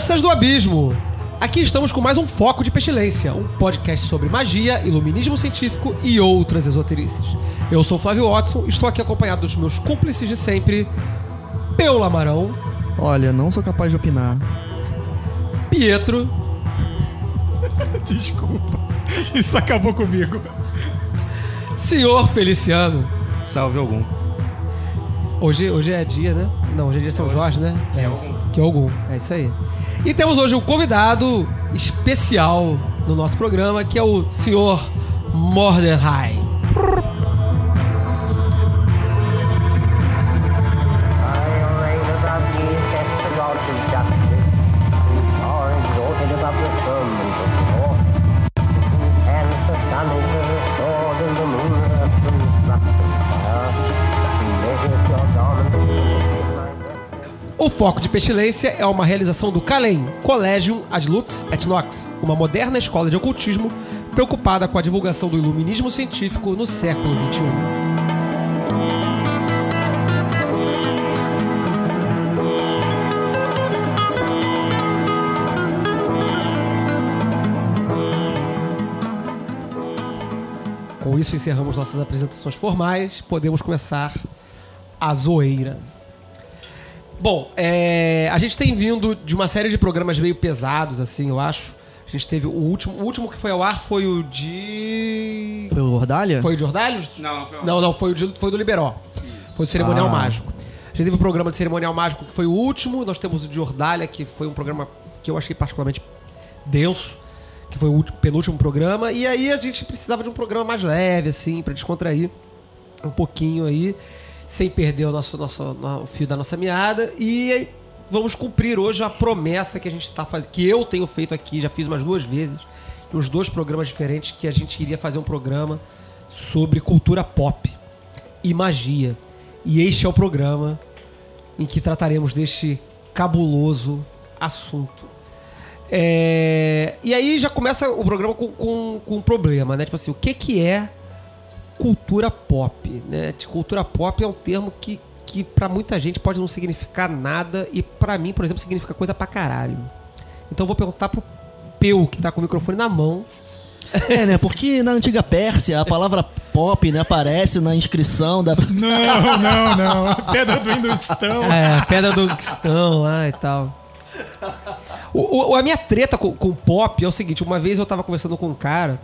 Crianças do abismo! Aqui estamos com mais um Foco de Pestilência, um podcast sobre magia, iluminismo científico e outras esoterices. Eu sou o Flávio Watson, estou aqui acompanhado dos meus cúmplices de sempre, Peu Lamarão, Olha, não sou capaz de opinar. Pietro Desculpa. Isso acabou comigo. Senhor Feliciano. Salve algum. Hoje, hoje é dia, né? Não, hoje é dia São Jorge, né? É, algum. que é algum. É isso aí. E temos hoje um convidado especial no nosso programa, que é o senhor Mordecai. Foco de Pestilência é uma realização do CALEM, Collegium Ad Lux et Nox, uma moderna escola de ocultismo preocupada com a divulgação do iluminismo científico no século. XXI. Com isso encerramos nossas apresentações formais, podemos começar a zoeira. Bom, é, a gente tem vindo de uma série de programas meio pesados, assim, eu acho. A gente teve o último, o último que foi ao ar foi o de. Foi o Ordalha? Foi o de Ordalhos? Não, não foi o Não, não, foi o, de, foi do Liberó. Foi do Cerimonial Ah. Mágico. A gente teve o programa de Cerimonial Mágico que foi o último. Nós temos o de Ordalha, que foi um programa que eu achei particularmente denso, que foi o último- penúltimo programa. E aí a gente precisava de um programa mais leve, assim, pra descontrair um pouquinho aí, sem perder o nosso, nosso o fio da nossa meada. E vamos cumprir hoje a promessa que a gente tá fazendo, que eu tenho feito aqui, já fiz umas duas vezes, nos dois programas diferentes, que a gente iria fazer um programa sobre cultura pop e magia. E este é o programa em que trataremos deste cabuloso assunto. É, E aí já começa o programa com, com, com um problema, né? Tipo assim, o que, que é cultura pop, né? De Cultura pop é um termo que, que para muita gente pode não significar nada e pra mim, por exemplo, significa coisa pra caralho. Então eu vou perguntar pro Peu, que tá com o microfone na mão. É, né? Porque na antiga Pérsia a palavra pop né, aparece na inscrição da. Não, não, não. Pedra do Hindustão. É, Pedra do Quistão lá e tal. O, o- a minha treta com, com pop é o seguinte: uma vez eu tava conversando com um cara.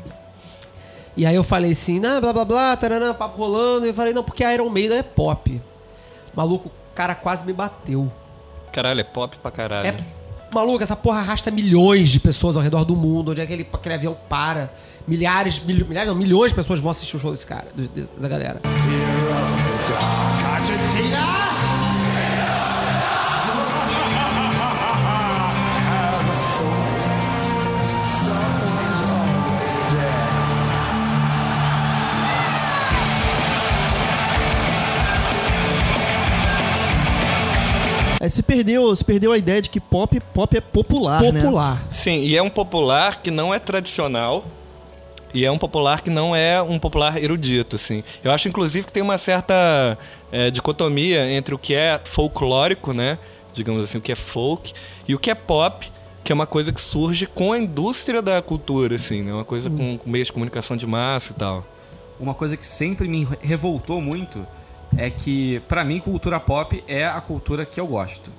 E aí eu falei assim, nah, blá blá blá, taranã, papo rolando. E eu falei, não, porque Iron Maiden é pop. Maluco, o cara quase me bateu. Caralho, é pop pra caralho. É. Maluco, essa porra arrasta milhões de pessoas ao redor do mundo. Onde é que aquele, aquele avião para? Milhares, mil- milhares, não, milhões de pessoas vão assistir o show desse cara, de- de- da galera. É, se perdeu, se perdeu a ideia de que pop, pop é popular, né? Popular. Sim, e é um popular que não é tradicional. E é um popular que não é um popular erudito, assim. Eu acho, inclusive, que tem uma certa é, dicotomia entre o que é folclórico, né? Digamos assim, o que é folk, e o que é pop, que é uma coisa que surge com a indústria da cultura, assim, né? Uma coisa com, com meios de comunicação de massa e tal. Uma coisa que sempre me revoltou muito é que, pra mim, cultura pop é a cultura que eu gosto,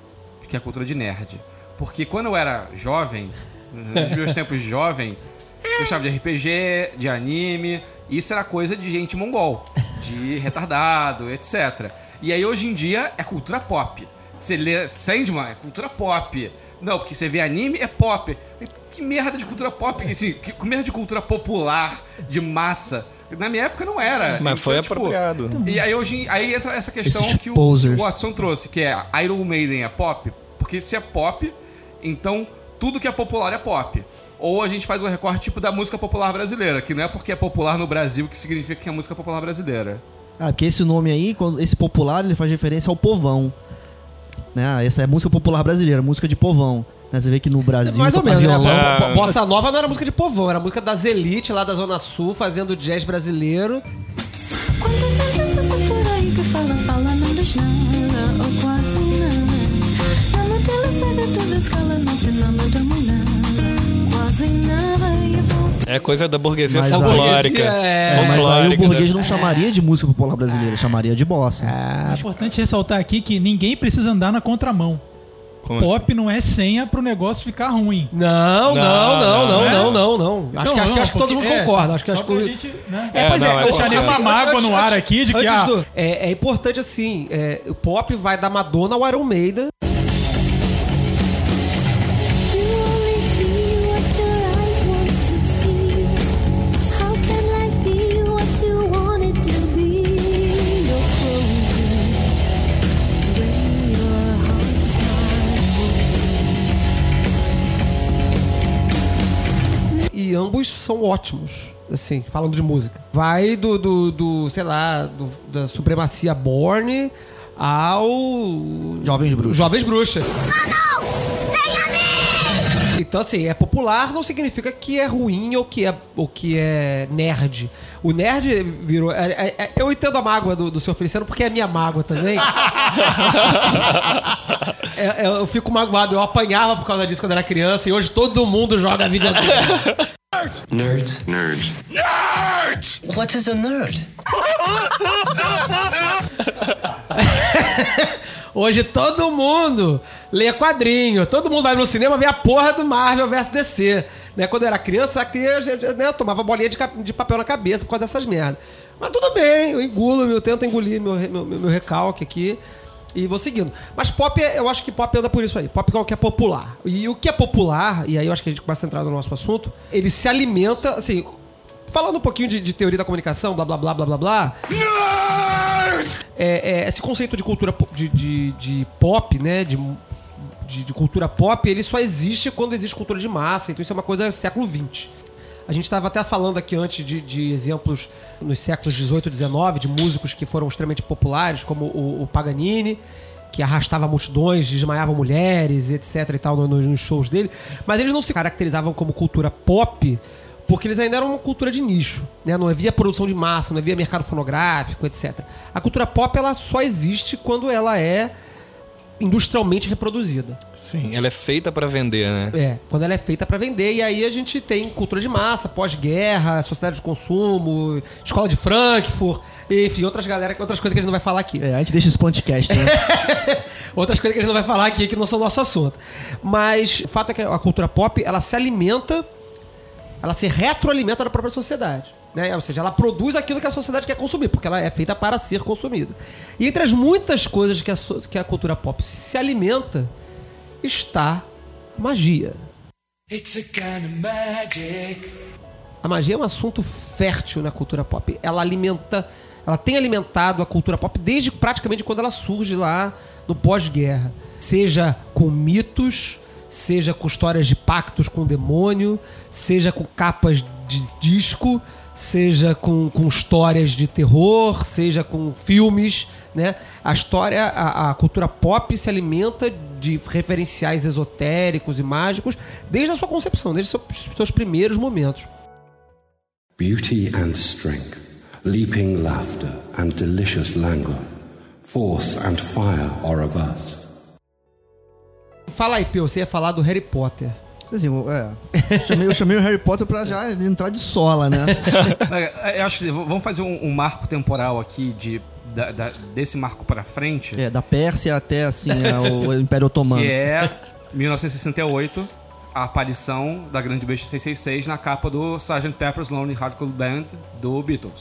que é a cultura de nerd. Porque quando eu era jovem, nos meus tempos de jovem, eu gostava de RPG, de anime, isso era coisa de gente mongol, de retardado, etc. E aí hoje em dia é cultura pop. Você lê Sandman, é cultura pop. Não, porque você vê anime, é pop. Que merda de cultura pop, assim, que merda de cultura popular, de massa. Na minha época não era. Mas foi tipo, apropriado. E aí hoje aí entra essa questão Esses que o, posers. o Watson trouxe, que é Iron Maiden é pop, porque se é pop, então tudo que é popular é pop. Ou a gente faz um recorte tipo da música popular brasileira, que não é porque é popular no Brasil que significa que é música popular brasileira. Ah, porque esse nome aí, quando- esse popular, ele faz referência ao povão. Né? Ah, Essa é música popular brasileira, música de povão. Né? Você vê que no Brasil. Mais ou menos, né? violão. Bo- Bossa Nova não era música de povão, era música das elites lá da Zona Sul, fazendo jazz brasileiro. Quantas por aí que falam, falam, não diz nada, ou quase nada. Na cega toda escala, não tem nome da mulher. Quase nada, e É coisa da burguesia Mas a folclórica. burguesia é- É, mas aí o Folclórica, burguês né? não chamaria de música popular brasileira, chamaria de bossa. É importante ressaltar aqui que ninguém precisa andar na contramão. Como assim? Pop não é senha pro negócio ficar ruim. Não, não, não, não, não, não, não, né? não. Acho que, acho, que- acho que todo mundo porque- concorda. Acho que, acho que gente, né? É, pois não, é deixar consenso. mágoa no ar aqui de que, ah, do- é, é importante assim, é, o pop vai da Madonna ao Iron Maiden. Ambos são ótimos, assim, falando de música. Vai do, do, do, sei lá, do- da supremacia Borne ao... Jovens Bruxas. Jovens Bruxas. Então, assim, é popular não significa que é ruim ou que é, ou que é nerd. O nerd virou. é- é- é- eu entendo a mágoa do, do seu Feliciano porque é minha mágoa também. É- é, eu fico magoado. Eu apanhava por causa disso quando era criança e hoje todo mundo joga videogame. Nerds. Nerds. Nerds! What is a nerd? Hoje todo mundo lê quadrinho, todo mundo vai no cinema ver a porra do Marvel vs DC. Né? Quando eu era criança, aqui eu, já, né, eu tomava bolinha de, de papel na cabeça por causa dessas merdas. Mas tudo bem, eu engulo, eu tento engolir meu, meu- meu recalque aqui e vou seguindo. Mas pop, é- eu acho que pop anda por isso aí. Pop é o que é popular. E o que é popular, e aí eu acho que a gente começa a entrar no nosso assunto, ele se alimenta, assim, falando um pouquinho de, de teoria da comunicação, blá blá blá blá blá blá. É, é, esse conceito de cultura de, de, de pop, né? De, de, de cultura pop, ele só existe quando existe cultura de massa. Então isso é uma coisa do século XX. A gente estava até falando aqui antes de, de exemplos nos séculos 18 e 19 de músicos que foram extremamente populares, como o, o Paganini, que arrastava multidões, desmaiava mulheres, etc e tal, no- nos, nos shows dele. Mas eles não se caracterizavam como cultura pop porque eles ainda eram uma cultura de nicho, né? Não havia produção de massa, não havia mercado fonográfico, etc. A cultura pop ela só existe quando ela é industrialmente reproduzida. Sim, ela é feita pra vender, né? É, quando ela é feita pra vender. E aí a gente tem cultura de massa, pós-guerra, sociedade de consumo, escola de Frankfurt, enfim, outras galera, outras coisas que a gente não vai falar aqui. É, a gente deixa esse podcast, né? Outras coisas que a gente não vai falar aqui que não são nosso assunto. Mas o fato é que a cultura pop, ela se alimenta, ela se retroalimenta da própria sociedade. Né? Ou seja, ela produz aquilo que a sociedade quer consumir, porque ela é feita para ser consumida. E entre as muitas coisas que a, que a cultura pop se alimenta, está magia. A magia é um assunto fértil na cultura pop. Ela alimenta, ela tem alimentado a cultura pop desde praticamente quando ela surge lá no pós-guerra. Seja com mitos, seja com histórias de pactos com o demônio, seja com capas de disco, seja com, com histórias de terror, seja com filmes, né? A história, a, a cultura pop se alimenta de referenciais esotéricos e mágicos desde a sua concepção, desde os seus, seus primeiros momentos. Beauty and strength, leaping laughter and delicious languor, force and fire are of us. Fala aí, Pio, você ia falar do Harry Potter. Assim, é, eu, chamei, eu chamei o Harry Potter pra já entrar de sola, né? É, Eu acho que vamos fazer um, um marco temporal aqui de, da- da- desse marco pra frente, É, da Pérsia até, assim, é, o Império Otomano. que é 1968, a aparição da Grande Besta 666 na capa do Sgt. Pepper's Lonely Hearts Club Band do Beatles.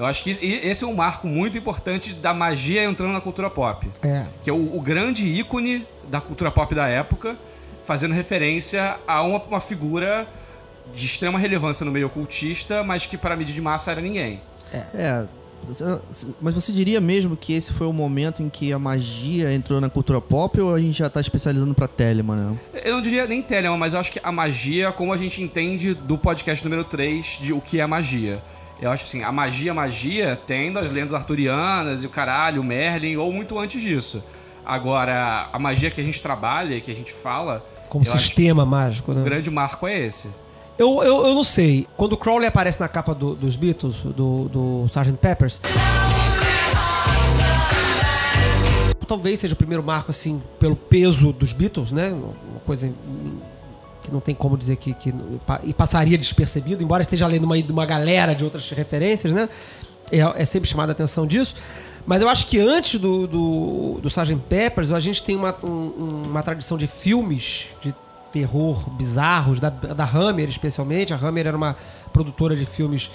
Eu acho que esse é um marco muito importante da magia entrando na cultura pop. É. Que é o, o grande ícone da cultura pop da época, fazendo referência a uma, uma figura de extrema relevância no meio ocultista, mas que para a mídia de massa era ninguém. É. você- Mas você diria mesmo que esse foi o momento em que a magia entrou na cultura pop ou a gente já tá especializando pra Telemann, né? Eu não diria nem Telemann, mas eu acho que a magia, como a gente entende do podcast número 3, de o que é magia. Eu acho que assim, a magia, magia, tem das lendas arturianas e o caralho, o Merlin, ou muito antes disso. Agora, a magia que a gente trabalha que a gente fala. Como sistema mágico, né? O grande marco é esse. Eu, eu, eu não sei. Quando o Crowley aparece na capa do- dos Beatles, do, do Sgt. Peppers. Talvez seja o primeiro marco, assim, pelo peso dos Beatles, né? Uma coisa que não tem como dizer que. que e passaria despercebido, embora esteja lendo uma, uma galera de outras referências, né? É, é sempre chamada a atenção disso. Mas eu acho que antes do, do, do Sgt. Peppers, a gente tem uma, um- uma tradição de filmes de terror bizarros, da, da Hammer especialmente. A Hammer era uma produtora de filmes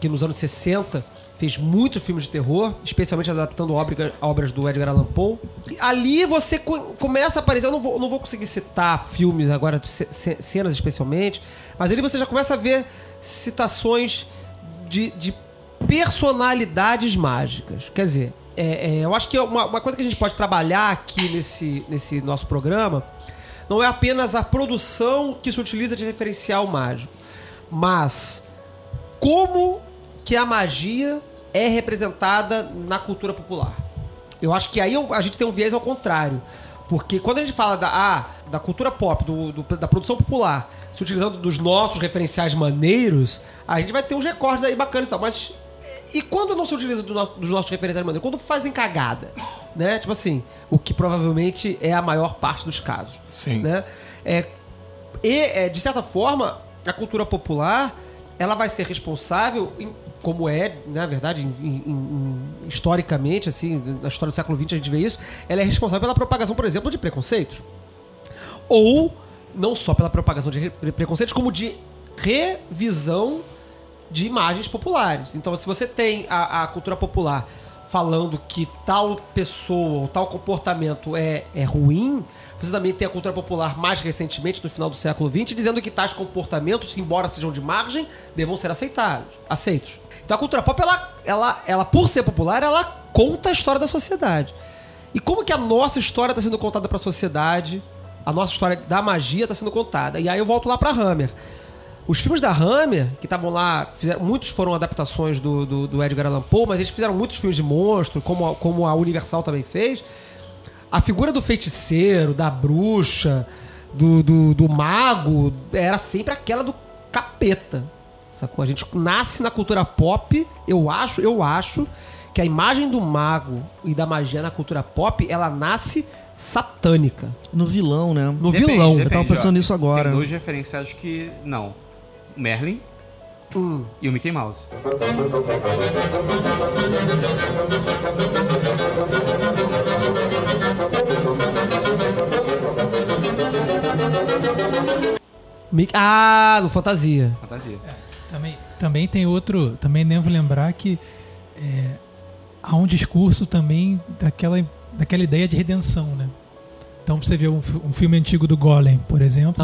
que nos anos 60 fez muitos filmes de terror, especialmente adaptando obra- obras do Edgar Allan Poe. E ali você co- começa a aparecer, eu não vou, não vou conseguir citar filmes agora, ce- ce- cenas especialmente, mas ali você já começa a ver citações de, de personalidades mágicas. Quer dizer, é, é, eu acho que uma, uma coisa que a gente pode trabalhar aqui nesse, nesse nosso programa não é apenas a produção que se utiliza de referencial mágico, mas como que a magia é representada na cultura popular. Eu acho que aí a gente tem um viés ao contrário. Porque quando a gente fala da, ah, da cultura pop, do- do- da produção popular, se utilizando dos nossos referenciais maneiros, a gente vai ter uns recordes aí bacanas e tal. Mas e quando não se utiliza do no- dos nossos referenciais maneiros? Quando fazem cagada, né? Tipo assim, o que provavelmente é a maior parte dos casos. Sim. Né? É, e, é, de certa forma, a cultura popular ela vai ser responsável, em- como é, na verdade, em- em- historicamente, assim, na história do século XX a gente vê isso, ela é responsável pela propagação, por exemplo, de preconceitos. Ou não só pela propagação de re- preconceitos, como de revisão de imagens populares. Então, se você tem a, a cultura popular falando que tal pessoa ou tal comportamento é, é ruim, você também tem a cultura popular mais recentemente, no final do século XX, dizendo que tais comportamentos, embora sejam de margem, devam ser aceitados, aceitos. Então a cultura pop, ela, ela, ela, por ser popular, ela conta a história da sociedade. E como que a nossa história está sendo contada para a sociedade, a nossa história da magia está sendo contada. E aí eu volto lá para Hammer. Os filmes da Hammer, que estavam lá, fizeram, muitos foram adaptações do, do, do Edgar Allan Poe, mas eles fizeram muitos filmes de monstro, como a, como a Universal também fez. A figura do feiticeiro, da bruxa, do, do, do mago, era sempre aquela do capeta. Sacou? A gente nasce na cultura pop, eu acho, eu acho que a imagem do mago e da magia na cultura pop, ela nasce satânica. No vilão, né? No Depende, vilão. Eu tava depende, pensando ó. nisso agora. Tem dois referenciais que não. Merlin Hum. e o Mickey Mouse. Ah, no Fantasia. Fantasia. Também, também tem outro. Também devo lembrar que é, há um discurso também daquela, daquela ideia de redenção, né? Então você vê um, um filme antigo do Golem, por exemplo,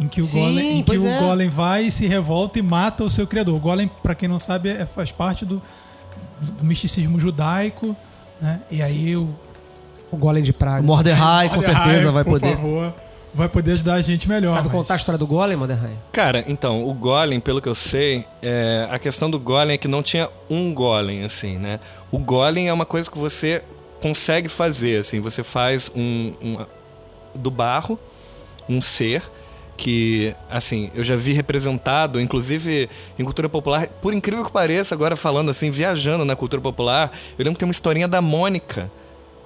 em que o Sim, Golem, em que o é. Golem vai e se revolta e mata o seu criador. O Golem, pra quem não sabe, é- faz parte do, do misticismo judaico, né? E aí o O Golem de Praga. O Mordecai, com certeza, vai por poder. favor, vai poder ajudar a gente melhor. Sabe mas- contar a história do Golem, Mordecai? Cara, então, o Golem, pelo que eu sei, é, a questão do Golem é que não tinha um Golem, assim, né? O Golem é uma coisa que você consegue fazer, assim, você faz um, um- do barro um ser que, assim, eu já vi representado, inclusive em cultura popular, por incrível que pareça, agora falando assim, viajando na cultura popular, eu lembro que tem uma historinha da Mônica.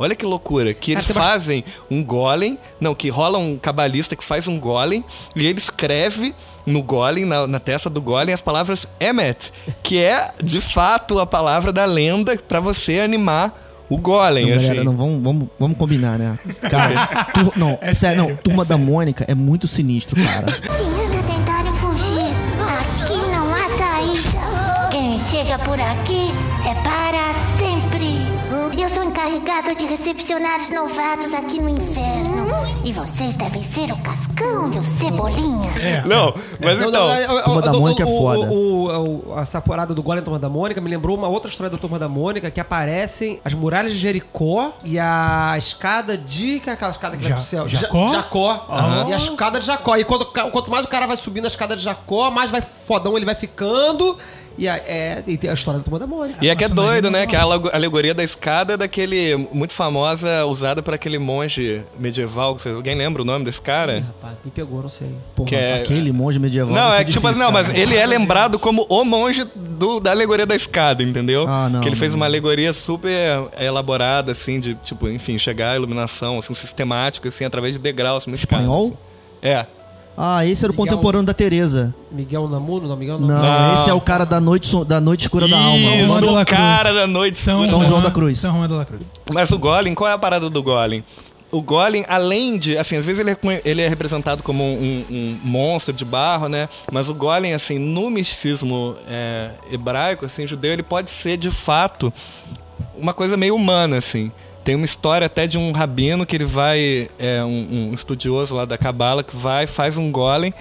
Olha que loucura, que eles tem bast- fazem um golem, não, que rola um cabalista que faz um golem e ele escreve no golem, na, na testa do golem, as palavras Emmet, que é de fato a palavra da lenda pra você animar o golem, Não, assim. galera, não, vamos, vamos, vamos combinar, né? Cara, tur- não, É sério, não, Turma da Mônica é muito sinistro, cara. Se ainda tentarem fugir, aqui não há saída. Quem chega por aqui é para sempre. Eu sou encarregada de recepcionar os novatos aqui no inferno. E vocês devem ser o Cascão e o Cebolinha. Não, mas então. não, eu- eu- Turma da Mônica é foda. o- o- essa parada do Golem da Turma da Mônica me lembrou uma outra história da Turma da Mônica que aparecem as muralhas de Jericó e a escada de. Que é aquela escada que Ja- vai pro céu? Jacó? Ja- Jacó. Aham. E a escada de Jacó. E quanto, quanto mais o cara vai subindo a escada de Jacó, mais vai fodão ele vai ficando. E, a, é, e tem a história da Turma da Mônica. E é que é doido, né? Que a aleg- alegoria da escada é daquele. Muito famosa, usada por aquele monge medieval. Alguém lembra o nome desse Ih, cara? rapaz, me pegou, não sei. Porra. Que é- Aquele monge medieval. Não, é tipo assim, difícil, não, mas cara. ele é lembrado como o monge do, da alegoria da escada, entendeu? Ah, não, Que ele fez não. uma alegoria super elaborada, assim, de, tipo, enfim, chegar à iluminação, assim, sistemático, assim, através de degraus no escada. Espanhol? assim. É. Ah, esse era o Miguel- contemporâneo da Teresa. Miguel Namuno? Não, Miguel Não, Não. esse é o cara da noite, da noite escura da alma. Isso, o cara Cruz. da noite. São, São João da Cruz. São João de la Cruz. Mas o Golem, qual é a parada do Golem? O Golem, além de, assim, às vezes ele é, ele é representado como um, um monstro de barro, né? Mas o Golem, assim, no misticismo é, hebraico, assim, judeu, ele pode ser, de fato, uma coisa meio humana, assim. Tem uma história até de um rabino que ele vai, é um, um estudioso lá da Cabala, que vai, faz um Golem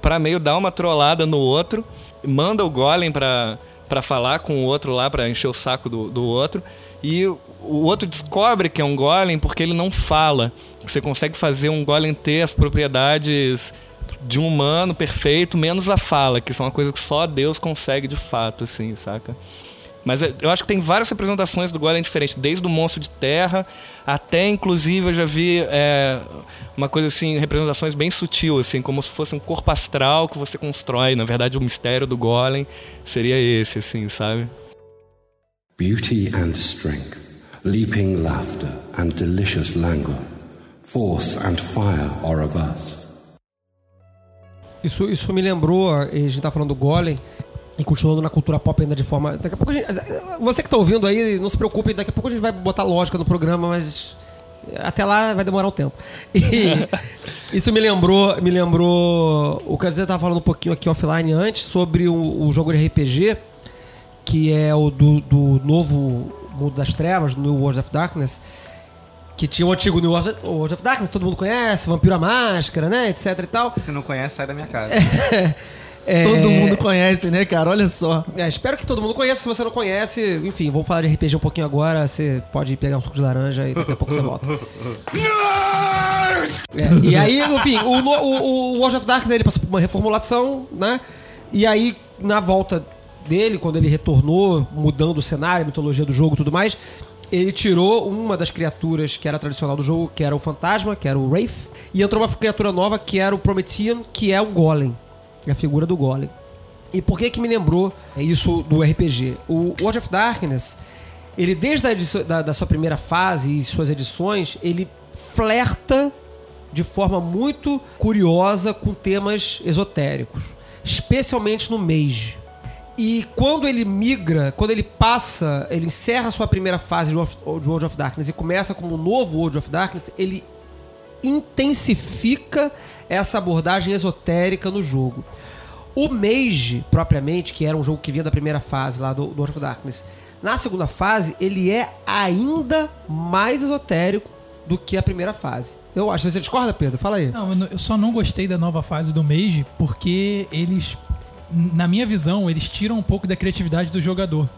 pra meio dar uma trollada no outro, manda o Golem pra, pra falar com o outro lá, pra encher o saco do, do outro, e o outro descobre que é um Golem porque ele não fala. Você consegue fazer um Golem ter as propriedades de um humano perfeito, menos a fala, que são uma coisa que só Deus consegue de fato, assim, saca? Mas é- eu acho que tem várias representações do Golem diferentes, desde o monstro de terra até, inclusive, eu já vi é, uma coisa assim, representações bem sutil, assim, como se fosse um corpo astral que você constrói. Na verdade, o mistério do Golem seria esse, assim, sabe? Beauty and strength, leaping laughter and delicious languor, force and fire are of us. Isso, isso me lembrou, a gente tá falando do Golem, e continuando na cultura pop ainda de forma. Daqui a pouco a gente. Você que tá ouvindo aí, não se preocupe, daqui a pouco a gente vai botar lógica no programa, mas. Até lá vai demorar um tempo. E isso me lembrou, me lembrou. O que você tava falando um pouquinho aqui offline antes sobre o, o jogo de RPG, que é o do, do novo Mundo das Trevas, New World of Darkness. Que tinha o antigo New World of Darkness, todo mundo conhece, Vampiro à Máscara, né? Etc e tal. Se não conhece, sai da minha casa. É, Todo mundo conhece, né, cara? Olha só. É, espero que todo mundo conheça. Se você não conhece, enfim, vamos falar de RPG um pouquinho agora. Você pode pegar um suco de laranja e daqui a pouco você volta. É, e aí, enfim, o, o, o World of Darkness ele passou por uma reformulação, né? E aí, na volta dele, quando ele retornou, mudando o cenário, a mitologia do jogo e tudo mais, ele tirou uma das criaturas que era tradicional do jogo, que era o fantasma, que era o Wraith, e entrou uma criatura nova que era o Promethean, que é o Golem. A figura do Golem. E por que que me lembrou isso do RPG? O World of Darkness, ele desde a edição- da, da sua primeira fase e suas edições, ele flerta de forma muito curiosa com temas esotéricos, especialmente no Mage. E quando ele migra, quando ele passa, ele encerra a sua primeira fase de World of- de World of Darkness e começa como um novo World of Darkness, ele intensifica essa abordagem esotérica no jogo. O Mage, propriamente, que era um jogo que vinha da primeira fase lá do, do World of Darkness, na segunda fase, ele é ainda mais esotérico do que a primeira fase. Eu acho. Você discorda, Pedro? Fala aí. Não, eu só não gostei da nova fase do Mage porque eles, na minha visão, eles tiram um pouco da criatividade do jogador.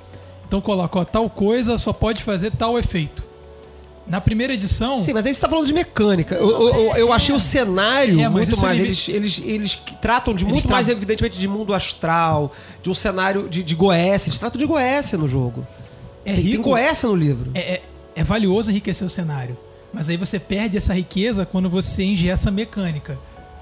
Então coloca, ó, tal coisa só pode fazer tal efeito. Na primeira edição. Sim, mas aí você tá falando de mecânica. Eu, eu- eu- achei o cenário É, muito isso mais. ele- Eles, eles, eles tratam de Eles muito tra- mais, evidentemente, de mundo astral, de um cenário de, de Goécia. Eles tratam de Goécia no jogo. É tem, tem rico. Goécia no livro. é, é- é valioso enriquecer o cenário. Mas aí você perde essa riqueza quando você engessa a mecânica.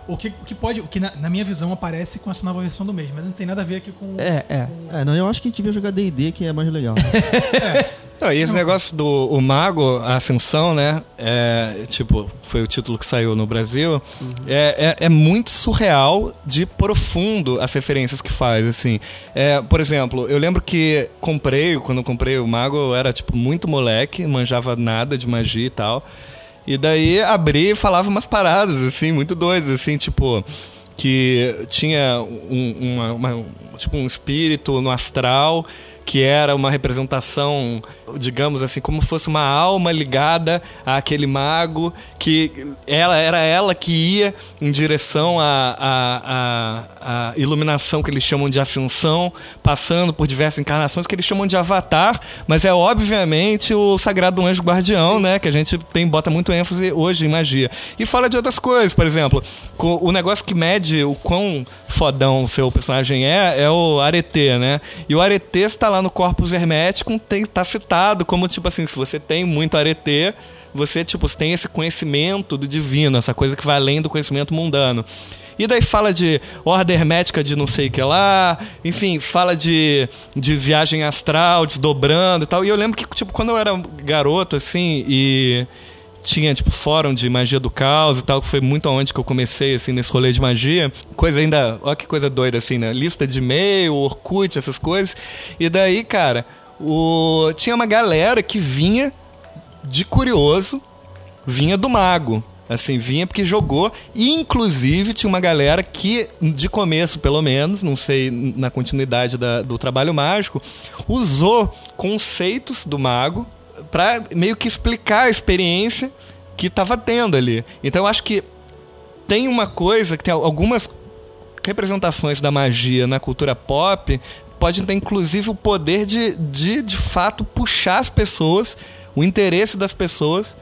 O que, o que pode, o que na, na minha visão aparece com essa nova versão do mês, mas não tem nada a ver aqui com. É, é. É, não, eu acho que a gente devia jogar D&D, que é mais legal. Não, e esse negócio do o Mago, a Ascensão, né? É, tipo, foi o título que saiu no Brasil. É, é, é muito surreal de profundo as referências que faz, assim. É, por exemplo, eu lembro que comprei, quando eu comprei o Mago, eu era, tipo, muito moleque, manjava nada de magia e tal. E daí abri e falava umas paradas, assim, muito doidas, assim, tipo que tinha um, uma- uma- tipo um espírito no astral que era uma representação, digamos assim, como fosse uma alma ligada àquele mago, que ela era ela que ia em direção à, à, à, à iluminação que eles chamam de ascensão, passando por diversas encarnações que eles chamam de avatar, mas é obviamente o sagrado anjo guardião, né, que a gente tem bota muito ênfase hoje em magia. E fala de outras coisas, por exemplo, o negócio que mede o quão fodão o seu personagem é, é o arete, né? E o arete está lá no corpus hermético, tem, tá citado como, tipo assim, se você tem muito arete, você, tipo, tem esse conhecimento do divino, essa coisa que vai além do conhecimento mundano. E daí fala de ordem hermética de não sei o que lá, enfim, fala de, de viagem astral, desdobrando e tal. E eu lembro que, tipo, quando eu era garoto, assim, e tinha, tipo, fórum de magia do caos e tal, que foi muito aonde que eu comecei, assim, nesse rolê de magia. Coisa ainda, ó que coisa doida, assim, né? Lista de e-mail, Orkut, essas coisas. E daí, cara, o... tinha uma galera que vinha de curioso, vinha do mago. Assim, vinha porque jogou. E, inclusive, tinha uma galera que, de começo, pelo menos, não sei na continuidade da- do trabalho mágico, usou conceitos do mago pra meio que explicar a experiência que tava tendo ali. Então, eu acho que tem uma coisa que tem algumas representações da magia na cultura pop podem ter inclusive o poder de, de de fato puxar as pessoas, o interesse das pessoas.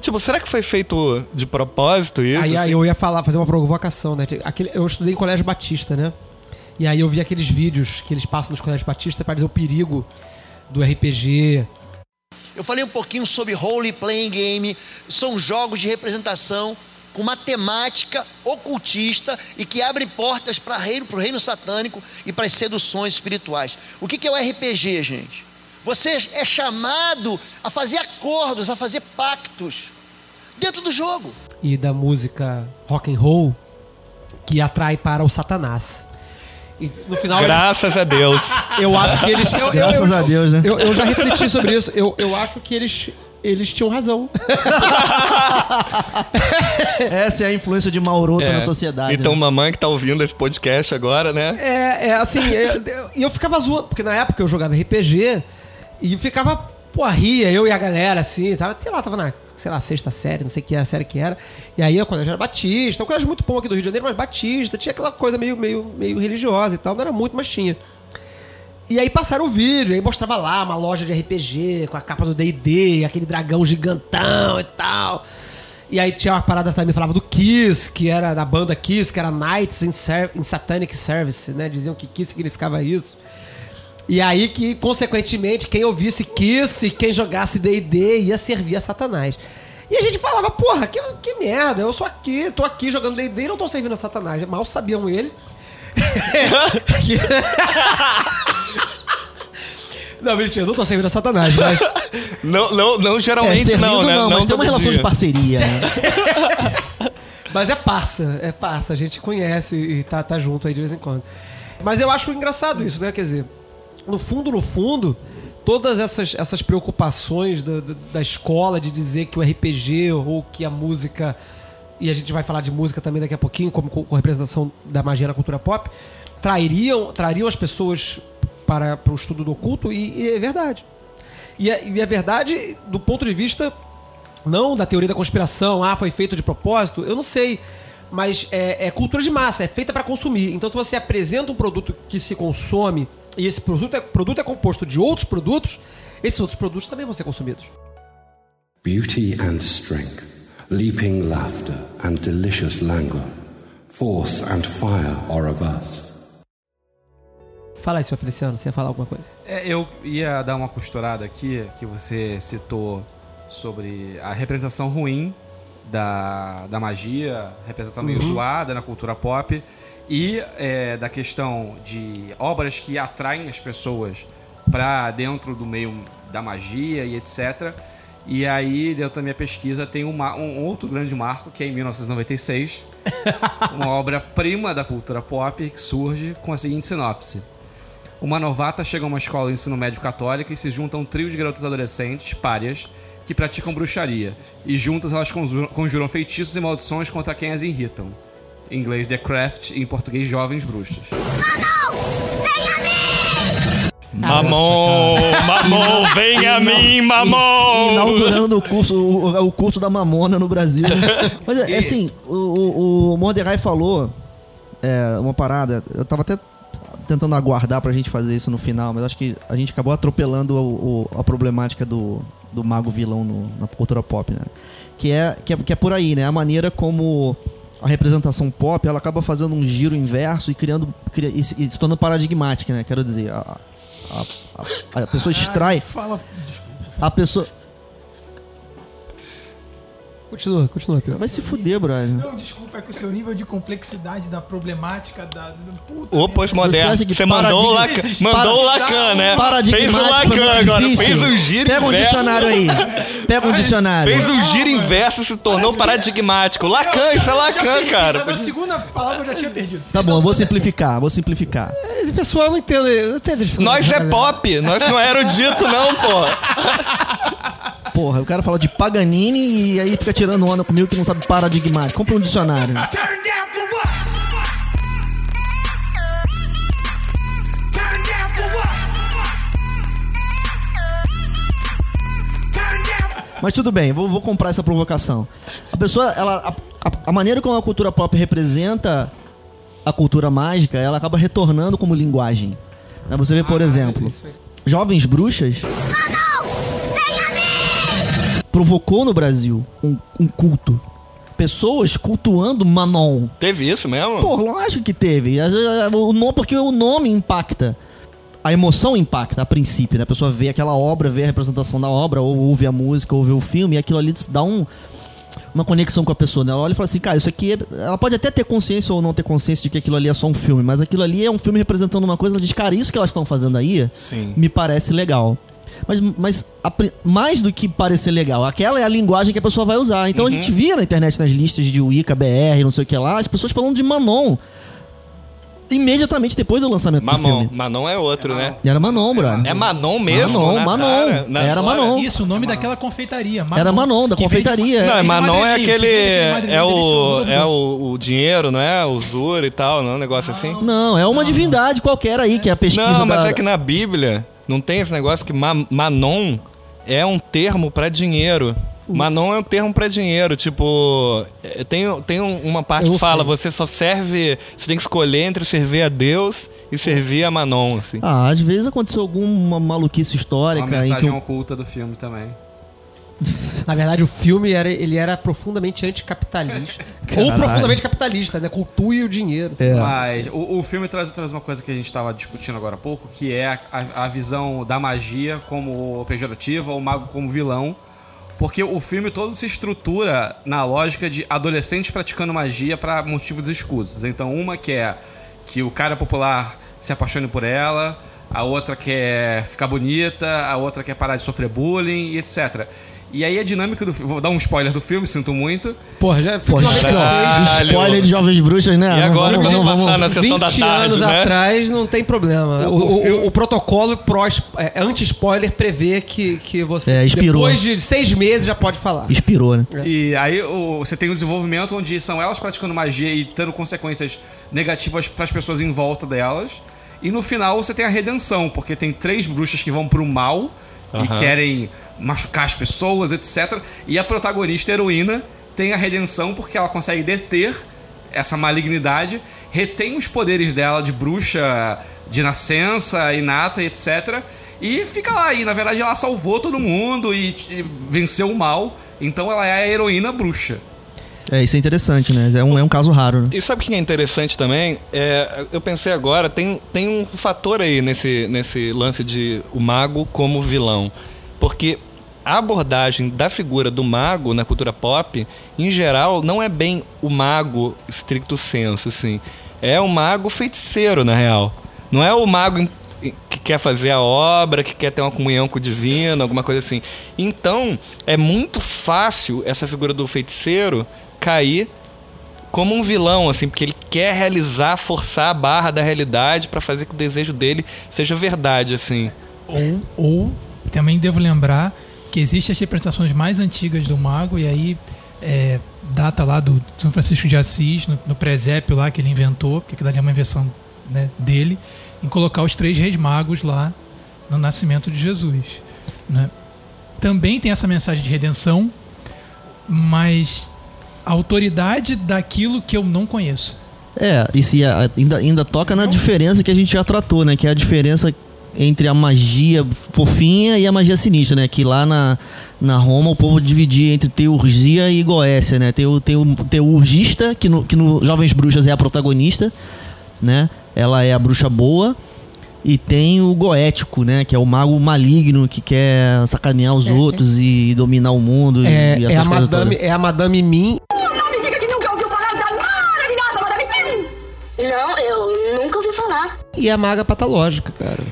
Tipo, será que foi feito de propósito isso? Aí, aí assim? eu ia falar, fazer uma provocação, né? Aquele, eu estudei em colégio batista, né? E aí eu vi aqueles vídeos que eles passam nos colégios batistas para dizer o perigo do RPG. Eu falei um pouquinho sobre role playing game, são jogos de representação com matemática ocultista e que abrem portas para reino, o reino satânico e para as seduções espirituais. O que, que é o RPG, gente? Você é chamado a fazer acordos, a fazer pactos dentro do jogo. e da música rock and roll que atrai para o Satanás. E no final Graças a Deus. eu acho que eles eu- eu- Graças eu- a Deus, né? Eu, eu já refleti sobre isso. Eu, eu acho que eles eles tinham razão. Essa é a influência de Mauroto É. na sociedade. Então, né? mamãe que tá ouvindo esse podcast agora, né? É, é assim, é, eu- e eu, ficava zoando, porque na época eu jogava RPG e ficava, pô, ria, eu e a galera, assim, tava, sei lá, tava na, sei lá, sexta série, não sei que a série que era. E aí eu já era Batista, um colégio muito bom aqui do Rio de Janeiro, mas Batista, tinha aquela coisa meio, meio, meio religiosa e tal, não era muito, mas tinha. E aí passaram o vídeo, aí mostrava lá uma loja de RPG com a capa do D&D, aquele dragão gigantão e tal. E aí tinha uma parada também, falava do Kiss, que era da banda Kiss, que era Knights in, Ser- in Satanic Service, né? Diziam que Kiss significava isso. E aí que, consequentemente, quem ouvisse Kiss quem jogasse D&D ia servir a Satanás. E a gente falava, porra, que, que merda, eu sou aqui, tô aqui jogando D&D e não tô servindo a Satanás. Mal sabiam ele. Não, mentira, eu não tô servindo a Satanás, mas... Não, não, não geralmente É, não, né? não, mas tem todo uma relação dia. de parceria, né? Mas é parça, é parça. A gente conhece e tá, tá junto aí de vez em quando. Mas eu acho engraçado isso, né? Quer dizer, no fundo, no fundo, todas essas, essas preocupações da, da, da escola de dizer que o RPG ou que a música. E a gente vai falar de música também daqui a pouquinho, como com, com representação da magia na cultura pop, trairiam, trariam as pessoas para, para o estudo do oculto, e, e é verdade. E é, e é verdade do ponto de vista não da teoria da conspiração, ah, foi feito de propósito, eu não sei. Mas é, é cultura de massa, é feita para consumir. Então, se você apresenta um produto que se consome e esse produto é, produto é composto de outros produtos, esses outros produtos também vão ser consumidos. Beauty and strength, leaping laughter and delicious languor, force and fire are of us. Fala aí, senhor Feliciano, você ia falar alguma coisa? É, eu ia dar uma costurada aqui, que você citou sobre a representação ruim da, da magia, representação meio Uhum. zoada na cultura pop, e é, da questão de obras que atraem as pessoas para dentro do meio da magia e etc. E aí, dentro da minha pesquisa, tem uma- um outro grande marco, que é em 1996, uma obra-prima da cultura pop que surge com a seguinte sinopse. Uma novata chega a uma escola de ensino médio católica e se junta a um trio de garotas adolescentes, párias, que praticam bruxaria. E juntas elas conjuram, conjuram feitiços e maldições contra quem as irritam. Em inglês, The Craft, e em português, Jovens Bruxas. Mamon, mamon, vem a mim, mamon! Inaugurando o curso, o, o curso da mamona no Brasil. Mas é, assim, o, o, o Mordecai falou é, uma parada. Eu tava até tentando aguardar pra gente fazer isso no final, mas acho que a gente acabou atropelando o- o- a problemática do, do mago vilão no- na cultura pop, né? Que é, que, é, que é por aí, né? A maneira como a representação pop ela acaba fazendo um giro inverso e criando cria- e, se- e se tornando paradigmática, né? Quero dizer, a, a, a, a pessoa extrai. Fala. Desculpa. A pessoa. Continua, continua, Pedro. Vai se fuder, brother. Não, desculpa, é que o seu nível de complexidade da problemática da. do- Puta O merda. pós-moderno. Você acha que Você mandou o Lacan, mandou o Lacan, né? Paradigmático Fez o Lacan agora, difícil. fez um giro Pega um inverso. dicionário aí. Pega um dicionário. Fez um giro inverso e se tornou paradigmático. Lacan, isso é Lacan, perdi, cara. Na segunda palavra eu já tinha perdido. Tá bom, eu vou simplificar, vou simplificar. Esse pessoal não entende, não entende. Nós é pop, nós não é erudito, não, pô. Porra, o cara fala de Paganini e aí fica tirando onda comigo que não sabe paradigmático. Compra um dicionário. Mas tudo bem, vou, vou comprar essa provocação. A pessoa, ela, a, a- a maneira como a cultura pop representa a cultura mágica, ela acaba retornando como linguagem. Né, Você vê, por exemplo, Jovens Bruxas provocou no Brasil um, um culto. Pessoas cultuando Manon. Teve isso mesmo? Pô, lógico que teve. O nome, porque o nome impacta. A emoção impacta a princípio, né? A pessoa vê aquela obra, vê a representação da obra, ou ouve a música, ouve o filme, e aquilo ali dá um, uma conexão com a pessoa, né? Ela olha e fala assim, cara, isso aqui. é- Ela pode até ter consciência ou não ter consciência de que aquilo ali é só um filme, mas aquilo ali é um filme representando uma coisa. Ela diz, cara, isso que elas estão fazendo aí Sim. me parece legal. Mas, mas a mais do que parecer legal, aquela é a linguagem que a pessoa vai usar. Então a gente via na internet, nas listas de Wicca, BR, não sei o que lá, as pessoas falando de Manon. Imediatamente depois do lançamento do filme. Manon é outro, né? Era Manon, brother. É Manon mesmo? Manon, na Manon. cara? Na- Era Manon. Isso, o nome daquela confeitaria. Era Manon, da vem de- confeitaria. Não, é Manon é aquele. É o, é o, o dinheiro, não é? O Zur e tal, não é um negócio assim? Não, é uma divindade qualquer aí, que é a pesquisa Não, mas da... é que na Bíblia não tem esse negócio que ma- Manon é um termo pra dinheiro. Manon é um termo pra dinheiro, tipo, é, tem, tem um- uma parte Eu que fala, sei. você só serve, você tem que escolher entre servir a Deus e servir a Manon, assim. Ah, às vezes aconteceu alguma maluquice Uma histórica em que mensagem oculta do filme também. Na verdade, o filme era, ele era profundamente anticapitalista. Ou profundamente capitalista, né? Cultua e o dinheiro. sei É. Mas o, o filme traz, traz uma coisa que a gente estava discutindo agora há pouco, que é a, a- a visão da magia como pejorativa, o mago como vilão. Porque o filme todo se estrutura na lógica de adolescentes praticando magia para motivos escusos. Então, uma que é que o cara popular se apaixone por ela, a outra quer ficar bonita, a outra quer parar de sofrer bullying e etc. E aí a dinâmica do filme. Vou dar um spoiler do filme, sinto muito. Porra, já ficou Caralho. spoiler de Jovens Bruxas, né? E agora Vamos- quando vamos- passar vamos- na sessão da 20 tarde, anos né? atrás não tem problema. O, O- o o- protocolo pró, é, anti-spoiler prevê que, que você, É, expirou. depois de seis meses, já pode falar. Inspirou, né? E aí o- você tem um desenvolvimento onde são elas praticando magia e tendo consequências negativas para as pessoas em volta delas. E no final você tem a redenção, porque tem três bruxas que vão pro mal e querem machucar as pessoas, etc. E a protagonista a heroína tem a redenção porque ela consegue deter essa malignidade, retém os poderes dela de bruxa de nascença, inata, etc. E fica lá. E na verdade ela salvou todo mundo e, e venceu o mal. Então ela é a heroína bruxa. É, isso é interessante, né? É um, é um caso raro, né? E sabe o que é interessante também? É, eu pensei agora, tem, tem um fator aí nesse, nesse lance de o mago como vilão. Porque a abordagem da figura do mago na cultura pop, em geral, não é bem o mago stricto senso, assim. É o mago feiticeiro, na real. Não é o mago que quer fazer a obra, que quer ter uma comunhão com o divino, alguma coisa assim. Então, é muito fácil essa figura do feiticeiro cair como um vilão, assim, porque ele quer realizar, forçar a barra da realidade pra fazer que o desejo dele seja verdade, assim. Ou, ou também devo lembrar que existem as representações mais antigas do mago, e aí é, data lá do São Francisco de Assis, no, no presépio lá que ele inventou, porque aquilo ali é uma invenção né, dele, em colocar os três reis magos lá no nascimento de Jesus. né? Também tem essa mensagem de redenção, mas a autoridade daquilo que eu não conheço. É, e se ainda, ainda toca na diferença que a gente já tratou, né? Que é a diferença entre a magia fofinha e a magia sinistra, né? Que lá na, na Roma o povo dividia entre teurgia e goécia, né? Tem o, tem o teurgista, que no, que no Jovens Bruxas é a protagonista, né? Ela é a bruxa boa. E tem o goético, né? Que é o mago maligno que quer sacanear os outros e dominar o mundo É, e, e é essas a coisas Madame, todas. é a Madame Mim. Não me diga que nunca ouviu falar da maravilhosa Madame! Não, eu nunca ouvi falar. E a maga patológica, cara.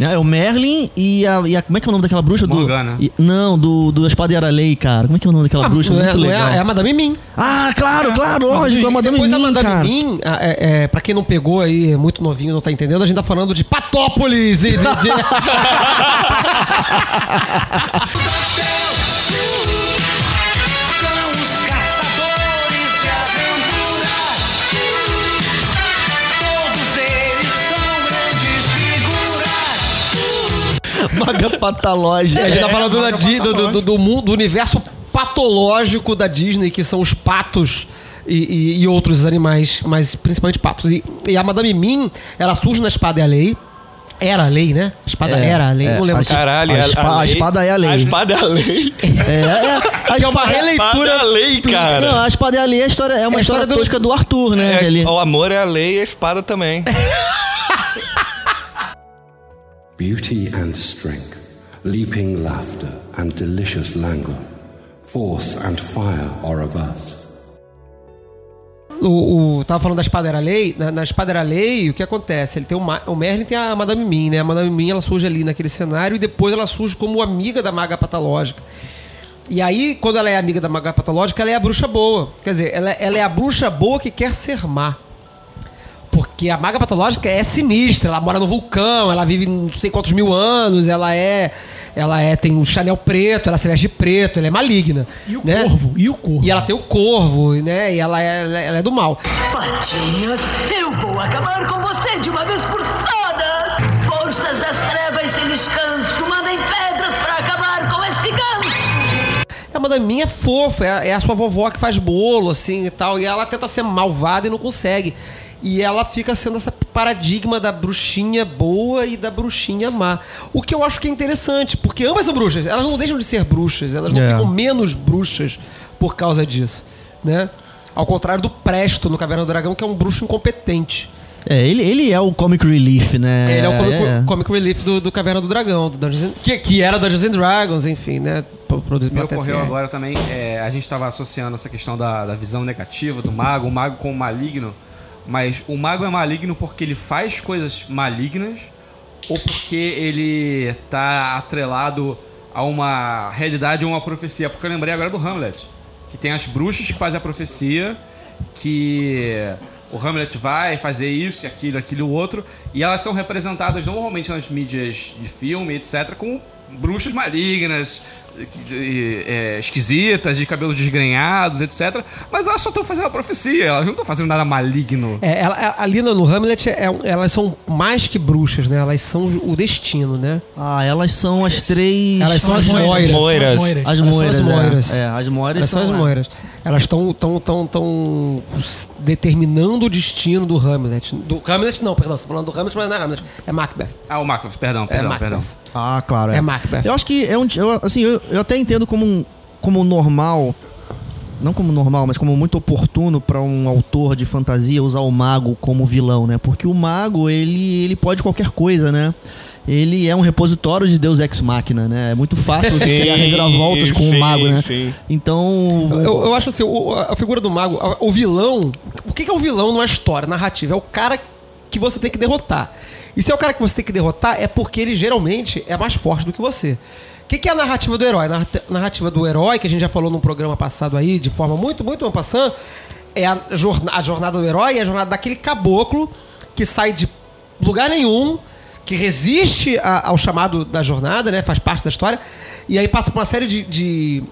É o Merlin e a, e a- Como é que é o nome daquela bruxa? Do, Morgana. e- não, do, do Espada e Era Lei, cara. Como é que é o nome daquela Ah, bruxa? é, Muito é legal. a- é a Madame Mim. Ah, claro, claro, lógico, é a Madame Depois a Mim, Madame. Mim, é, é, pra quem não pegou aí, é muito novinho, não tá entendendo, a gente tá falando de Patópolis e de... Maga patológica. a gente tá É, falando da do, do, do, do mundo, do universo patológico da Disney, que são os patos e, e- e outros animais, mas principalmente patos. E, e a Madame Mim, ela surge na Espada e a Lei. Era a lei, né? Espada É, era a lei, é, não lembro. a- Caralho, A espa- a espada é a lei. A espada é a lei. É, é, a é uma espada, releitura. A espada é a lei, cara. Não, a espada é a lei é, a história, é uma É a história, história do- tosca do Arthur, né? É, o amor é a lei e a espada também. Beauty and strength, leaping laughter and delicious languor, force and fire are of us. O, o- tava falando da Espada Era Lei. Na, na Espada Era Lei, o que acontece? Ele tem o, Ma- o Merlin tem a Madame Mim, né? A Madame Mim ela surge ali naquele cenário e depois ela surge como amiga da Maga Patológica. E aí, quando ela é amiga da Maga Patológica, ela é a bruxa boa. Quer dizer, ela, ela é a bruxa boa que quer ser má. Porque a maga patológica é sinistra, ela mora no vulcão, ela vive não sei quantos mil anos, ela é. Ela é, tem um Chanel preto, ela se veste de preto, ela é maligna. E o né? corvo? E o corvo? E ela tem o corvo, né? E ela é, ela é- é do mal. Patinhas, eu vou acabar com você de uma vez por todas! Forças das trevas sem descanso, mandem pedras para acabar com esse ganso! A Madame Mim é fofa, é, a- é a sua vovó que faz bolo, assim e tal. E ela tenta ser malvada e não consegue. E ela fica sendo essa paradigma da bruxinha boa e da bruxinha má. O que eu acho que é interessante, porque ambas são bruxas. Elas não deixam de ser bruxas, elas não É. ficam menos bruxas por causa disso, né? Ao contrário do Presto no Caverna do Dragão, que é um bruxo incompetente. É, ele, ele é o comic relief, né? Ele é o comic, é. comic relief do, do Caverna do Dragão, do Dungeons and- que, que era Dungeons and Dragons, enfim, né? Pro- Produzido Me pela ocorreu agora também, é, a gente estava associando essa questão da, da visão negativa do mago, o mago com o maligno, mas o mago é maligno porque ele faz coisas malignas ou porque ele tá atrelado a uma realidade ou uma profecia? Porque eu lembrei agora do Hamlet, que tem as bruxas que fazem a profecia, que o Hamlet vai fazer isso, aquilo, aquilo o outro, e elas são representadas normalmente nas mídias de filme, etc., como bruxas malignas, eh, esquisitas, de cabelos desgrenhados, etc. Mas elas só estão fazendo a profecia, elas não estão fazendo nada maligno. É, ela, ali no Hamlet, é elas são mais que bruxas, né? Elas são o destino, né? Ah, elas são as três. Elas são as moiras. Moiras. As Elas são moiras, as é. moiras. É, as moiras Elas são as lá. moiras. Elas estão tão, tão, tão determinando o destino do Hamlet. Do Hamlet não, perdão, você tá falando do Hamlet, mas não é Hamlet. É Macbeth. Ah, o Macbeth, perdão, perdão, Macbeth. perdão. Ah, claro. É Macbeth. Eu acho que é um. Eu, assim, eu, eu até entendo como, um, como normal. Não como normal, mas como muito oportuno para um autor de fantasia usar o mago como vilão, né? Porque o mago, ele, ele pode qualquer coisa, né? Ele é um repositório de Deus Ex Machina, né? É muito fácil você criar Sim, reviravoltas com o mago, né? sim. Então. Eu, eu acho assim, o- a figura do mago, a- o vilão. O que que é o vilão numa história narrativa? É o cara que você tem que derrotar. E se é o cara que você tem que derrotar, é porque ele geralmente é mais forte do que você. O que, que é a narrativa do herói? A narra- narrativa do herói, que a gente já falou num programa passado aí, de forma muito, muito uma passando, é a, jorna- a jornada do herói, é a jornada daquele caboclo que sai de lugar nenhum, que resiste a- ao chamado da jornada, né? Faz parte da história, e aí passa por uma série de, de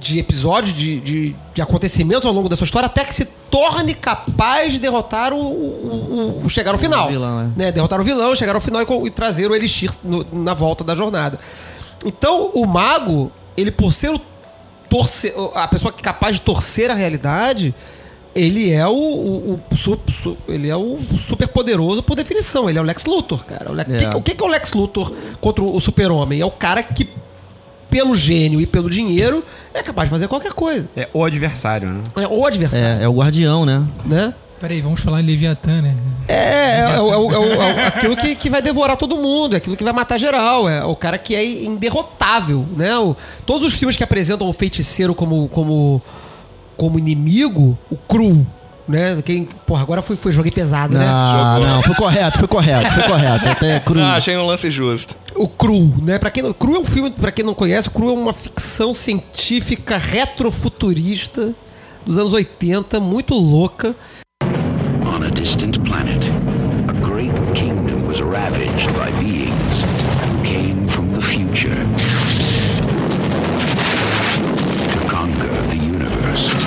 de episódios, de, de, de acontecimentos ao longo da sua história, até que se torne capaz de derrotar o, o, o- o- chegar ao final. vilão, é. né? Derrotar o vilão, chegar ao final e, e trazer o Elixir no- na volta da jornada. Então, o mago, ele por ser o torce, a pessoa que é capaz de torcer a realidade, ele é o, o- o su- su- ele é o super poderoso por definição. Ele é o Lex Luthor, cara. O, Lex- É. que- o que, é o Lex Luthor contra o super-homem? É o cara que, pelo gênio e pelo dinheiro, é capaz de fazer qualquer coisa. É o adversário, né? É o adversário, É, é o guardião, né? né? Peraí, vamos falar em Leviatã, né? É, é, é, é o- é o- é o- aquilo que, que vai devorar todo mundo, é aquilo que vai matar geral, é o cara que é inderrotável, né? O- todos os filmes que apresentam o feiticeiro como, como, como inimigo, o cru, né? Quem, porra, agora foi, foi joguei pesado, né? Não, não, foi correto, foi correto, foi correto. Até cru. Ah, achei um lance justo. O Cru, né? Para quem não, Cru é um filme, pra quem não conhece, o Cru é uma ficção científica retrofuturista dos anos 80, muito louca. On a distant planet, was ravaged by beings who came from the future to conquer the universe.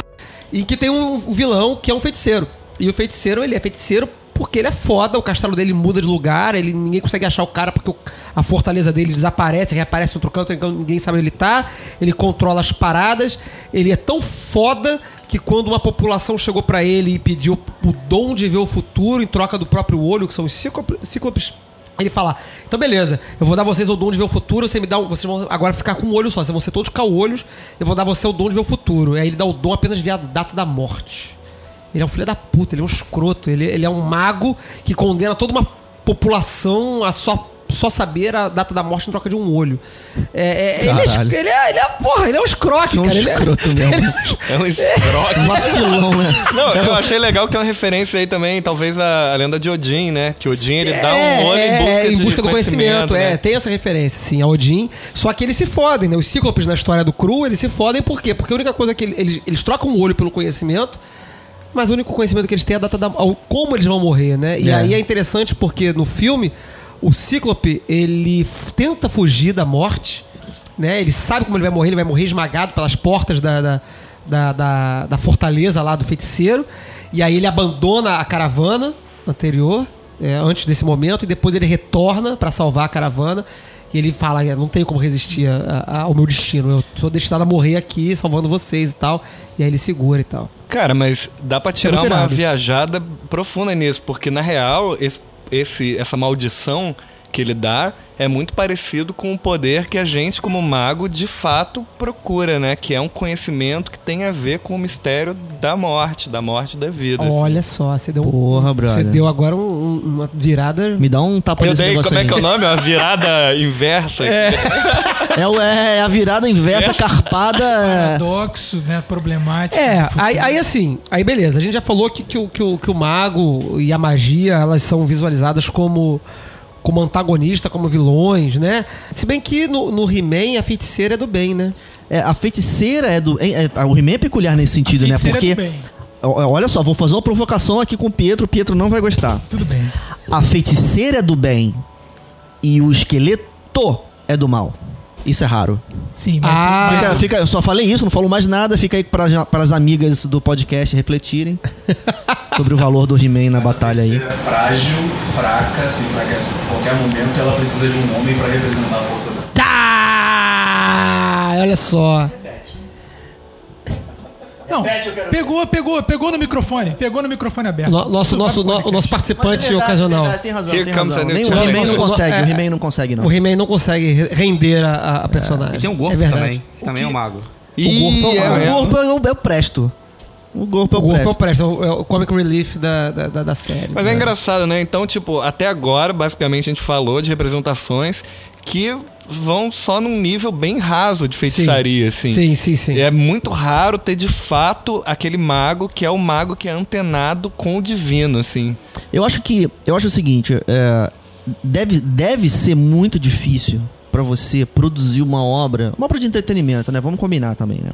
E que tem um vilão que é um feiticeiro. E o feiticeiro, ele é feiticeiro porque ele é foda, o castelo dele muda de lugar, ele ninguém consegue achar o cara porque o- a fortaleza dele desaparece, reaparece em outro canto, então ninguém sabe onde ele tá. Ele controla as paradas, ele é tão foda que quando uma população chegou pra ele e pediu o dom de ver o futuro em troca do próprio olho, que são os cíclopes, ele fala, então beleza, eu vou dar vocês o dom de ver o futuro, você me dá, vocês vão agora ficar com um olho só, vocês vão ser todos caolhos, eu vou dar você o dom de ver o futuro. Aí ele dá o dom apenas de ver a data da morte. Ele é um filho da puta, ele é um escroto, ele, ele é um mago que condena toda uma população a só, só saber a data da morte em troca de um olho. É, é, ele, é, ele, é, ele é, porra, ele é um escroque, É um cara. ele escroto é, mesmo. ele É um escroque. Vacilão, né? Não, eu achei legal que tem uma referência aí também, talvez a, a lenda de Odin, né? Que Odin ele dá um olho em busca, é, em busca do conhecimento, é, né? tem essa referência, sim, a Odin. Só que eles se fodem, né? Os cíclopes na história do Cru, eles se fodem por quê? Porque a única coisa que ele- eles, eles trocam o olho pelo conhecimento, mas o único conhecimento que eles têm é a data da ao- como eles vão morrer, né? E É. aí é interessante porque no filme o Cíclope, ele tenta fugir da morte, né? Ele sabe como ele vai morrer, ele vai morrer esmagado pelas portas da, da, da, da- da fortaleza lá do feiticeiro. E aí ele abandona a caravana anterior, é, antes desse momento, e depois ele retorna pra salvar a caravana. E ele fala: "Eu não tenho como resistir a- a- ao meu destino. Eu sou destinado a morrer aqui, salvando vocês e tal. E aí ele segura e tal. Cara, mas dá pra tirar muito uma viajada profunda nisso, porque na real, esse, esse- essa maldição que ele dá é muito parecido com o poder que a gente, como mago, de fato procura, né? Que é um conhecimento que tem a ver com o mistério da morte, da morte e da vida. assim. Olha só, você deu, um- Porra, brother. você deu agora um- um- uma virada. Me dá um tapa Eu dei, como é aí. que é o nome? Uma virada inversa. É, o- é a virada inversa carpada. é. Paradoxo, né? Problemático. É, aí, aí assim, aí beleza, a gente já falou que, que, que, o, que o mago e a magia, elas são visualizadas como, como antagonista, como vilões, né? Se bem que no, no He-Man a feiticeira é do bem, né? É, a feiticeira é do. é- é- o He-Man é peculiar nesse sentido, né? Feiticeira Porque. do bem. Ó, Olha só, vou fazer uma provocação aqui com o Pietro. O Pietro não vai gostar. Tudo bem. A feiticeira é do bem e o esqueleto é do mal. Isso é raro. Sim, mas. Ah, Fica, fica- eu só falei isso, não falo mais nada. Fica aí para, para as amigas do podcast refletirem sobre o valor do He-Man na batalha aí. Ela é frágil, fraca, assim, pra que a qualquer momento ela precisa de um homem pra representar a força dela. Tá! Olha só. Não, pegou, pegou, pegou no microfone. Pegou no microfone aberto. No- nosso, nosso, no- o nosso participante ocasional. tem razão, Here tem comes razão. a new Nem o. He-Man não Nosso- consegue, é, o He-Man não consegue, não. O He-Man não consegue re- render a, a- personagem. E tem um gordo é verdade. também, que também é um mago. O corpo é é O corpo eu, eu presto. O corpo O eu Gorpo é o é o, é o comic relief da, da, da, série. Mas é né? engraçado, né? Então, tipo, até agora, basicamente, a gente falou de representações que vão só num nível bem raso de feitiçaria, assim. Sim, sim, sim. É muito raro ter de fato aquele mago que é o mago que é antenado com o divino, assim. Eu acho que. Eu acho o seguinte, é, deve, deve ser muito difícil pra você produzir uma obra. Uma obra de entretenimento, né? Vamos combinar também, né?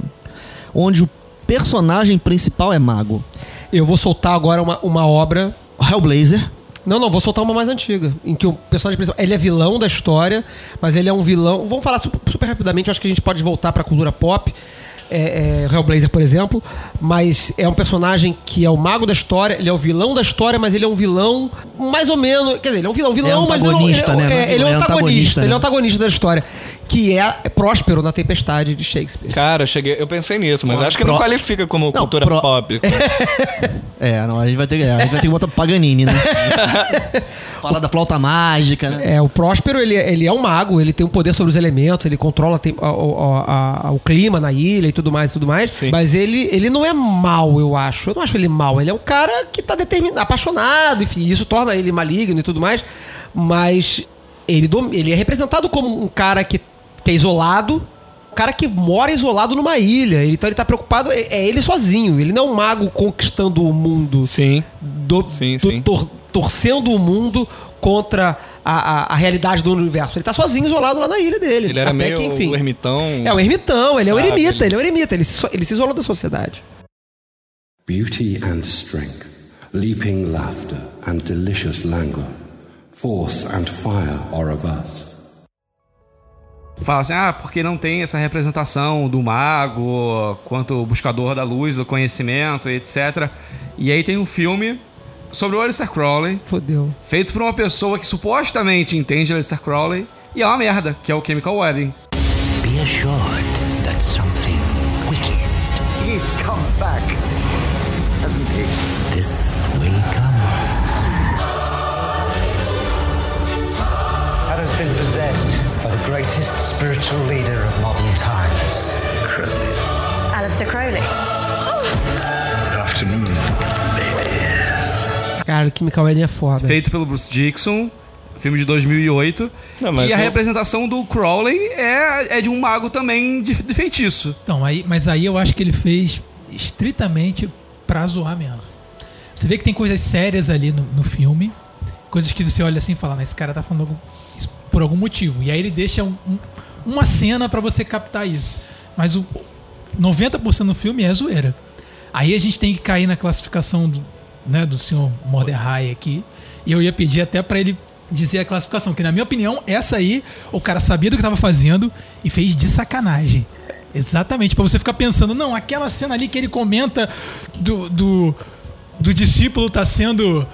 Onde o personagem principal é mago. Eu vou soltar agora uma, uma obra. Hellblazer. Não, não, vou soltar uma mais antiga. Em que o personagem principal. Ele é vilão da história, mas ele é um vilão. Vamos falar super, super rapidamente, eu acho que a gente pode voltar pra cultura pop. é, é, Hellblazer, por exemplo, mas é um personagem que é o mago da história, ele é o vilão da história, mas ele é um vilão mais ou menos. Quer dizer, ele é um vilão, vilão, mas ele, ele, né? é, ele é É um antagonista, antagonista, ele é né? um antagonista da história, que é Próspero na Tempestade de Shakespeare. Cara, eu cheguei, eu pensei nisso, mas acho que não qualifica como cultura pro- pop. É, não, a gente vai ter, é, a gente vai ter que botar Paganini, né? Falar da flauta mágica, né? É, o Próspero, ele, ele é um mago, ele tem um poder sobre os elementos, ele controla a tem- a- a- a- o clima na ilha e tudo mais, e tudo mais. Mas ele, ele não é mal, eu acho. Eu não acho ele mal. Ele é um cara que tá determinado, apaixonado, enfim, isso torna ele maligno e tudo mais. Mas ele, ele é representado como um cara que, que é isolado, cara que mora isolado numa ilha. Ele- Então ele tá preocupado, é, é ele sozinho. Ele não é um mago conquistando o mundo. Sim. Do, Sim, do- sim. tor- torcendo o mundo contra a, a, a realidade do universo. Ele tá sozinho, isolado lá na ilha dele. Ele era Até meio que, enfim. o ermitão. É o ermitão, ele é o sabe? eremita, ele é o eremita, ele se, ele se isolou da sociedade. Beauty and strength, leaping laughter and delicious languor, force and fire are of us. Fala assim, ah, porque não tem essa representação do mago, quanto o buscador da luz, do conhecimento, etc. E aí tem um filme sobre o Aleister Crowley. Fodeu. Feito por uma pessoa que supostamente entende Aleister Crowley. E é uma merda, que é o Chemical Wedding. Be assured that something wicked. He's come back, hasn't he? This greatest spiritual leader of modern times. Alistair Crowley. Good afternoon, ladies. Cara, o Chemical Wedding é foda. Feito pelo Bruce Dixon, filme de 2008. Não, mas e a o- representação do Crowley é, é de um mago também de, de feitiço. Então, aí, mas aí eu acho que ele fez estritamente pra zoar mesmo. Você vê que tem coisas sérias ali no, no filme, coisas que você olha assim e fala, mas esse cara tá falando por algum motivo. E aí ele deixa um- um- uma cena pra você captar isso. Mas o 90% do filme é zoeira. Aí a gente tem que cair na classificação do, né, do senhor Mordecai aqui. E eu ia pedir até pra ele dizer a classificação, que na minha opinião, essa aí, o cara sabia do que tava fazendo e fez de sacanagem. Exatamente, pra você ficar pensando, não, aquela cena ali que ele comenta do, do, do discípulo tá sendo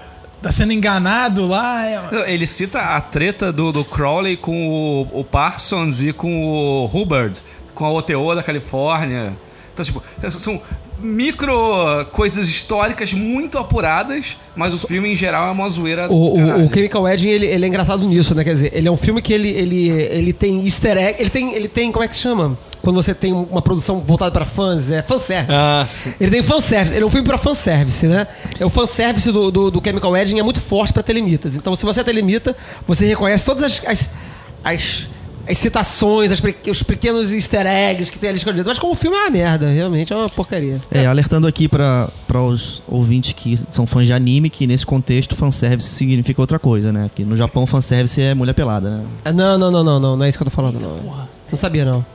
tá sendo enganado lá. é- Ele cita a treta do, do Crowley com o, o Parsons e com o Hubbard, com a OTO da Califórnia. Então, tipo, são micro coisas históricas muito apuradas, mas o filme em geral é uma zoeira. do O, o, o Chemical Wedding, ele, ele é engraçado nisso, né? Quer dizer, ele é um filme que ele, ele, ele tem easter egg, ele tem, ele tem, como é que se chama? Quando você tem uma produção voltada pra fãs, é fanservice. Ah, sim. Ele tem fanservice, ele é um filme pra fanservice, né? É o fanservice do, do, do Chemical Wedding é muito forte pra telemitas. Então, se você é telemita, você reconhece todas as, as, as, as citações, as os pequenos easter eggs que tem ali escondido. Mas como o filme é uma merda, realmente é uma porcaria. É, alertando aqui para os ouvintes que são fãs de anime, que nesse contexto fanservice significa outra coisa, né? Que no Japão fanservice é mulher pelada, né? Ah, Não, não, não, não, não, não é isso que eu tô falando, não. Não sabia, não.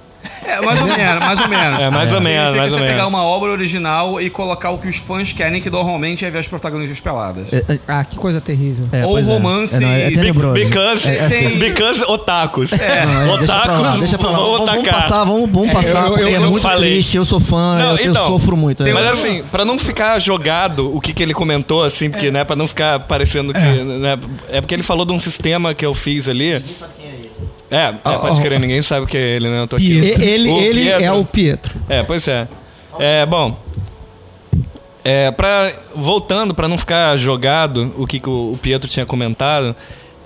É, mais ou menos, mais ou menos. É, mais ou menos, mais ou você pegar menos. uma obra original e colocar o que os fãs querem, que normalmente é ver as protagonistas peladas. Ah, que coisa terrível. É, Ou é. romance É, não, é e-. Because, É, assim, because otakus. É. Não, é, deixa pra lá, otakus deixa pra lá. vão Vamos, passar, vamos, vamos É, passar, eu- porque eu- é eu muito falei. triste, eu sou fã, Não, eu, eu então, sofro muito. é. Mas assim, pra não ficar jogado o que, que ele comentou, assim, porque, né, pra não ficar parecendo que. Né, é porque ele falou de um sistema que eu fiz ali. Ninguém sabe quem é ele. É, é pode Oh, oh. crer, ninguém sabe quem é ele, né? Eu tô aqui. E- Ele, O ele Pietro. é o Pietro. É, pois é. É, bom. É, pra, voltando, pra não ficar jogado o que, que o, o Pietro tinha comentado,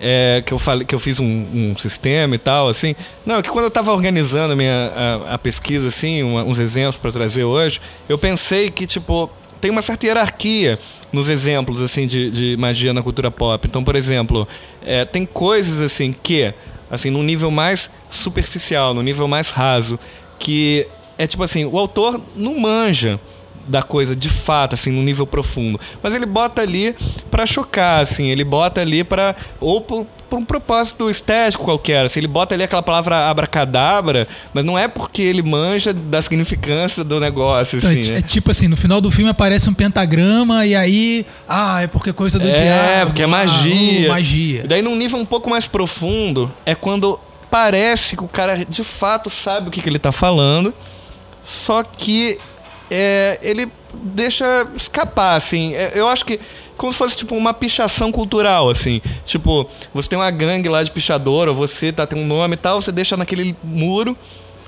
é, que, eu falei, que eu fiz um, um sistema e tal, assim. Não, é que quando eu tava organizando a, minha, a, a pesquisa, assim, uma- uns exemplos pra trazer hoje, eu pensei que, tipo, tem uma certa hierarquia nos exemplos, assim, de, de magia na cultura pop. Então, por exemplo, é, tem coisas, assim, que, assim, num nível mais superficial, no nível mais raso, que é tipo assim, o autor não manja da coisa de fato, assim, num nível profundo. Mas ele bota ali pra chocar, assim, ele bota ali pra. ou por, por um propósito estético qualquer. Assim, ele bota ali aquela palavra abracadabra, mas não é porque ele manja da significância do negócio, Então, assim, é, né? é tipo assim, no final do filme aparece um pentagrama e aí. Ah, é porque é coisa do É, diabo. porque é ah, magia. uh, magia. E daí, num nível um pouco mais profundo, é quando parece que o cara de fato sabe o que, que ele tá falando, só que é, ele deixa escapar, assim. É, eu acho que como se fosse tipo uma pichação cultural, assim. Tipo, você tem uma gangue lá de pichador, ou você tá tem um nome e tal, você deixa naquele muro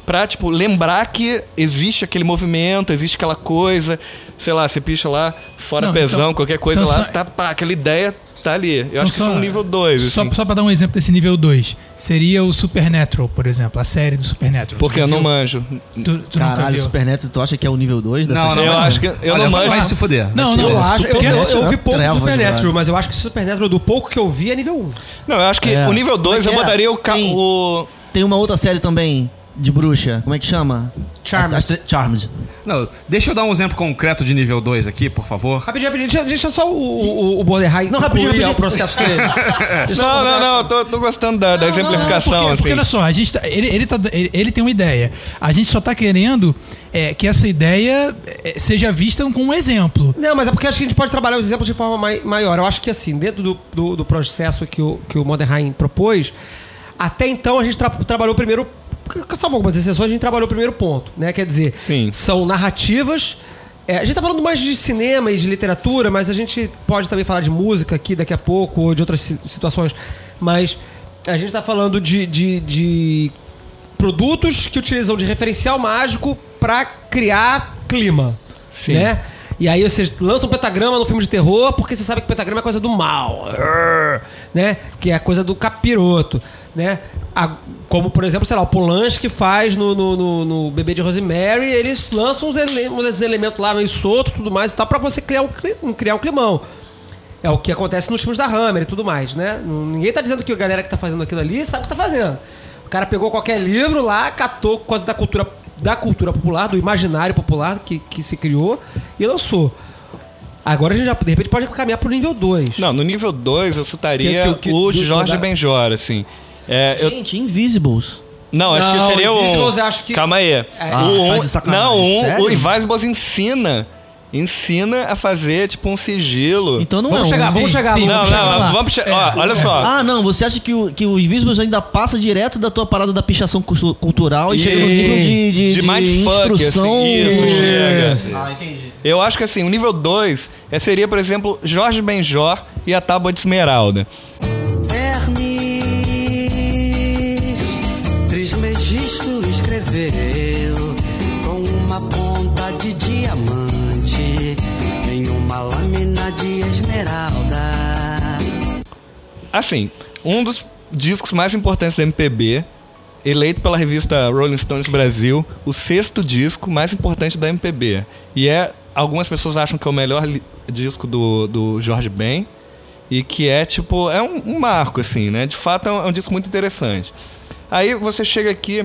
pra, tipo, lembrar que existe aquele movimento, existe aquela coisa, sei lá, você picha lá, fora Não, pesão, então- qualquer coisa então lá, só- tá, pá, aquela ideia tá ali. Eu Então acho que só- isso é um nível 2, Só, assim. só pra dar um exemplo desse nível 2, seria o Supernatural, por exemplo, a série do Supernatural. Porque eu não manjo. Tu, tu Caralho? Superneto, tu acha que é o nível 2 dessa Não, não, série? Eu acho que eu Olha, não vai manjo. se fuder. Não, não, Eu É, acho, eu, eu, Supernatural, eu vi pouco do trevas, Supernatural, mas eu acho que Supernatural, do pouco que eu vi, é nível 1. Não, eu acho que É. o nível 2 eu é que é? botaria o, Tem- o Tem uma outra série também de bruxa. Como é que chama? Charmed. As- as Charmed. Não, deixa eu dar um exemplo concreto de nível 2 aqui, por favor. Rapidinho, rapidinho, deixa, deixa só o, o, o Border High Não, rapidinho, rapidinho. o processo dele. Não, não, não, eu tô, tô gostando da, da Não, não, não, exemplificação, porque, assim. porque olha só, a gente tá- ele, ele, tá- ele- ele tem uma ideia. A gente só tá querendo é, que essa ideia é, seja vista com um exemplo. Não, mas é porque acho que a gente pode trabalhar os exemplos de forma mai- maior. Eu acho que, assim, dentro do, do, do processo que o, que o Moderheim propôs, até então a gente tra- trabalhou o primeiro. Salvo algumas exceções, a gente trabalhou o primeiro ponto, né? Quer dizer, Sim. são narrativas. é, a gente tá falando mais de cinema e de literatura, mas a gente pode também falar de música aqui daqui a pouco, ou de outras si- situações. Mas a gente tá falando de, de, de produtos que utilizam de referencial mágico pra criar clima. Sim. Né? E aí você lança um pentagrama no filme de terror porque você sabe que pentagrama é coisa do mal. Né? Que é a coisa do capiroto. Né? A- como, por exemplo, sei lá, o Polanski faz no, no, no- no Bebê de Rosemary, eles lançam uns, ele- uns elementos lá meio soltos e tudo mais e tal, pra você criar um, criar um climão. É o que acontece nos filmes da Hammer e tudo mais, né? Ninguém tá dizendo que a galera que tá fazendo aquilo ali sabe o que tá fazendo. O cara pegou qualquer livro lá, catou coisa da cultura, da cultura popular, do imaginário popular que, que se criou e lançou. Agora a gente já, de repente, pode caminhar pro nível 2. Não, no nível 2 eu citaria Que- que- que- o do- Jorge da- Benjor, assim. É, eu- Gente, Invisibles. Não, acho que Não, seria o. Invisibles eu acho que- Calma aí. Ah, o tá um- de sacanagem, Não, um, o Invisibles ensina. Ensina a fazer, tipo, um sigilo. Então não Vamos é um. chegar, vamos sim, chegar, sim, Não, vamos chegar não, lá. vamos. che- ó, olha só. Ah, não, você acha que o, que o Invisibles ainda passa direto da tua parada da pichação cultu- cultural e chega no nível de, de, De de mindfuck, instrução. assim, isso, chega. Ah, entendi. Eu acho que assim, o nível 2 seria, por exemplo, Jorge Benjor e a Tábua de Esmeralda. Hermes Trismegisto escreveu Assim, um dos discos mais importantes da MPB, eleito pela revista Rolling Stones Brasil, o sexto disco mais importante da MPB. E é, algumas pessoas acham que é o melhor disco do, do Jorge Ben. E que é tipo, é um, um marco, assim, né? De fato é um, é um disco muito interessante. Aí você chega aqui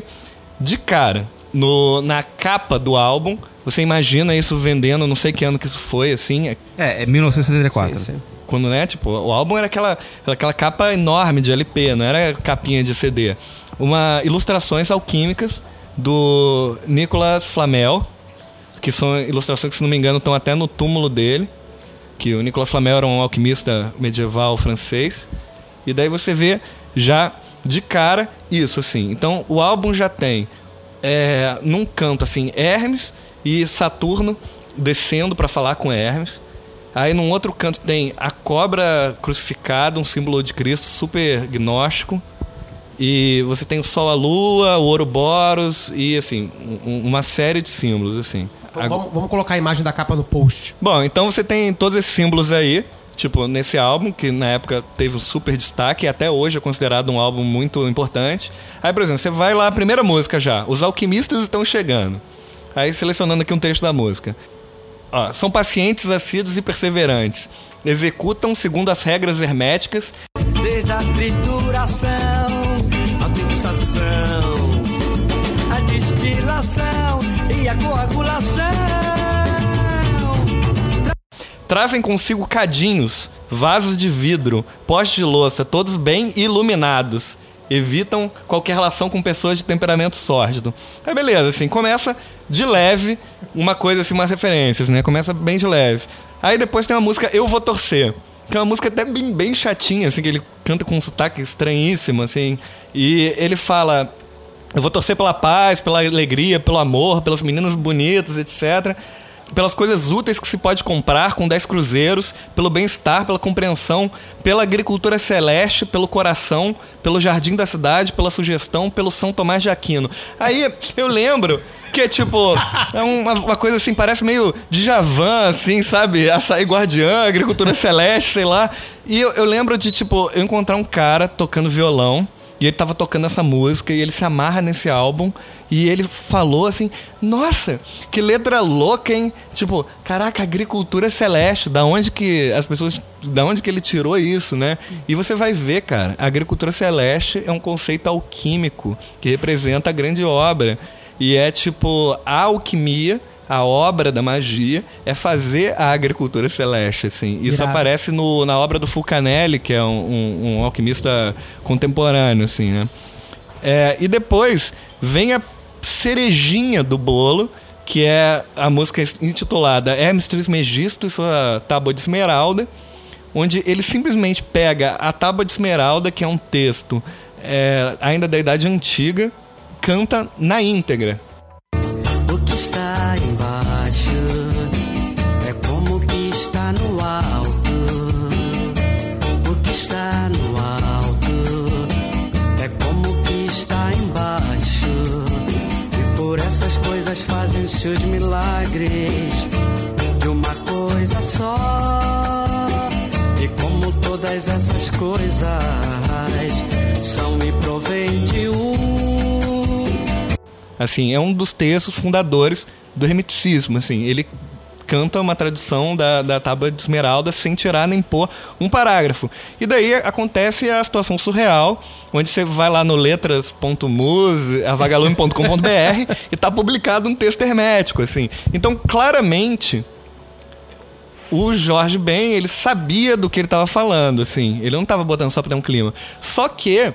de cara, no, na capa do álbum, você imagina isso vendendo, não sei que ano que isso foi, assim, É, é 1974. Quando, né, tipo, o álbum era aquela, aquela capa enorme de LP, não era capinha de CD. Uma ilustrações alquímicas do Nicolas Flamel, que são ilustrações que, se não me engano, estão até no túmulo dele. Que o Nicolas Flamel era um alquimista medieval francês. E daí você vê já de cara isso, assim. Então o álbum já tem é, num canto assim Hermes e Saturno descendo para falar com Hermes. Aí num outro canto tem a cobra crucificada, um símbolo de Cristo super gnóstico. E você tem o Sol, a Lua, o Ouroboros e assim, um- uma série de símbolos assim. Vamos, vamos colocar a imagem da capa no post. Bom, então você tem todos esses símbolos aí, tipo, nesse álbum, que na época teve um super destaque e até hoje é considerado um álbum muito importante. Aí, por exemplo, você vai lá, a primeira música já, Os Alquimistas Estão Chegando. Aí, selecionando aqui um trecho da música. Ó, são pacientes, assíduos e perseverantes. Executam segundo as regras herméticas Desde a trituração, a fixação, a destilação e a coagulação. Trazem consigo cadinhos, vasos de vidro, postes de louça, todos bem iluminados. Evitam qualquer relação com pessoas de temperamento sórdido. Aí beleza, assim, começa de leve, uma coisa assim, umas referências, né? Começa bem de leve. Aí depois tem uma música Eu Vou Torcer, que é uma música até bem, bem chatinha, assim, que ele canta com um sotaque estranhíssimo, assim. E ele fala Eu vou torcer pela paz, pela alegria, pelo amor, pelas meninas bonitas, etc. Pelas coisas úteis que se pode comprar com 10 cruzeiros, pelo bem-estar, pela compreensão, pela agricultura celeste, pelo coração, pelo jardim da cidade, pela sugestão, pelo São Tomás de Aquino. Aí eu lembro que é tipo, é uma, uma coisa assim, parece meio Djavan, assim, sabe? Açaí Guardiã, Agricultura Celeste, sei lá. E eu, eu lembro de, tipo, eu encontrar um cara tocando violão. E ele tava tocando essa música e ele se amarra nesse álbum. E ele falou assim: Nossa, que letra louca, hein? Tipo, caraca, agricultura celeste. Da onde que as pessoas. Da onde que ele tirou isso, né? E você vai ver, cara, a agricultura celeste é um conceito alquímico que representa a grande obra. E é tipo, a alquimia, a obra da magia, é fazer a agricultura celeste, assim. Isso Irado. aparece no, na obra do Fulcanelli, que é um, um- um alquimista contemporâneo, assim, né? É, e depois vem a cerejinha do bolo, que é a música intitulada Hermes Trismegisto e sua Tábua de Esmeralda, onde ele simplesmente pega a Tábua de Esmeralda, que é um texto é, ainda da Idade Antiga, canta na íntegra. Embaixo é como o que está no alto. O que está no alto é como o que está embaixo. E por essas coisas fazem-se os milagres de uma coisa só. E como todas essas coisas são e provém de. Assim, é um dos textos fundadores do hermeticismo, assim. Ele canta uma tradução da, da Tábua de Esmeralda sem tirar nem pôr um parágrafo. E daí acontece a situação surreal, onde você vai lá no letras.muse, avagalume.com.br e tá publicado um texto hermético, assim. Então, claramente, o Jorge Ben, ele sabia do que ele estava falando, assim. Ele não estava botando só para ter um clima. Só que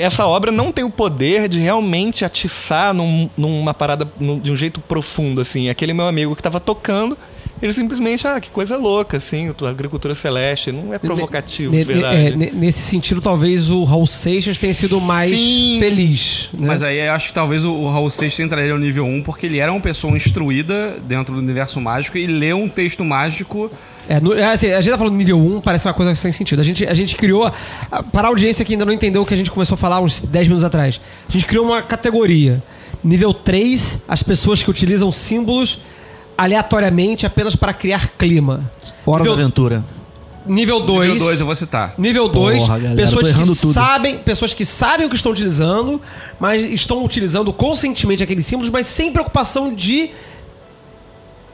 essa obra não tem o poder de realmente atiçar num- numa parada num- de um jeito profundo, assim. Aquele meu amigo que estava tocando, ele simplesmente, ah, que coisa louca, assim, a agricultura celeste, não é provocativo, Ne- ne- verdade. é, ne- nesse sentido, talvez o Raul Seixas tenha sido mais feliz. né? Mas aí eu acho que talvez o, o Raul Seixas entraria no nível 1 porque ele era uma pessoa instruída dentro do universo mágico e leu um texto mágico. É, no- é, assim, a gente tá falando nível 1, parece uma coisa sem sentido. A gente, a gente criou, para a audiência que ainda não entendeu o que a gente começou a falar uns 10 minutos atrás, a gente criou uma categoria. Nível 3, as pessoas que utilizam símbolos aleatoriamente apenas para criar clima. Hora nível, da aventura. Nível 2. Nível 2 eu vou citar. Nível 2, Porra, galera, pessoas que tudo. sabem, pessoas que sabem o que estão utilizando, mas estão utilizando conscientemente aqueles símbolos, mas sem preocupação de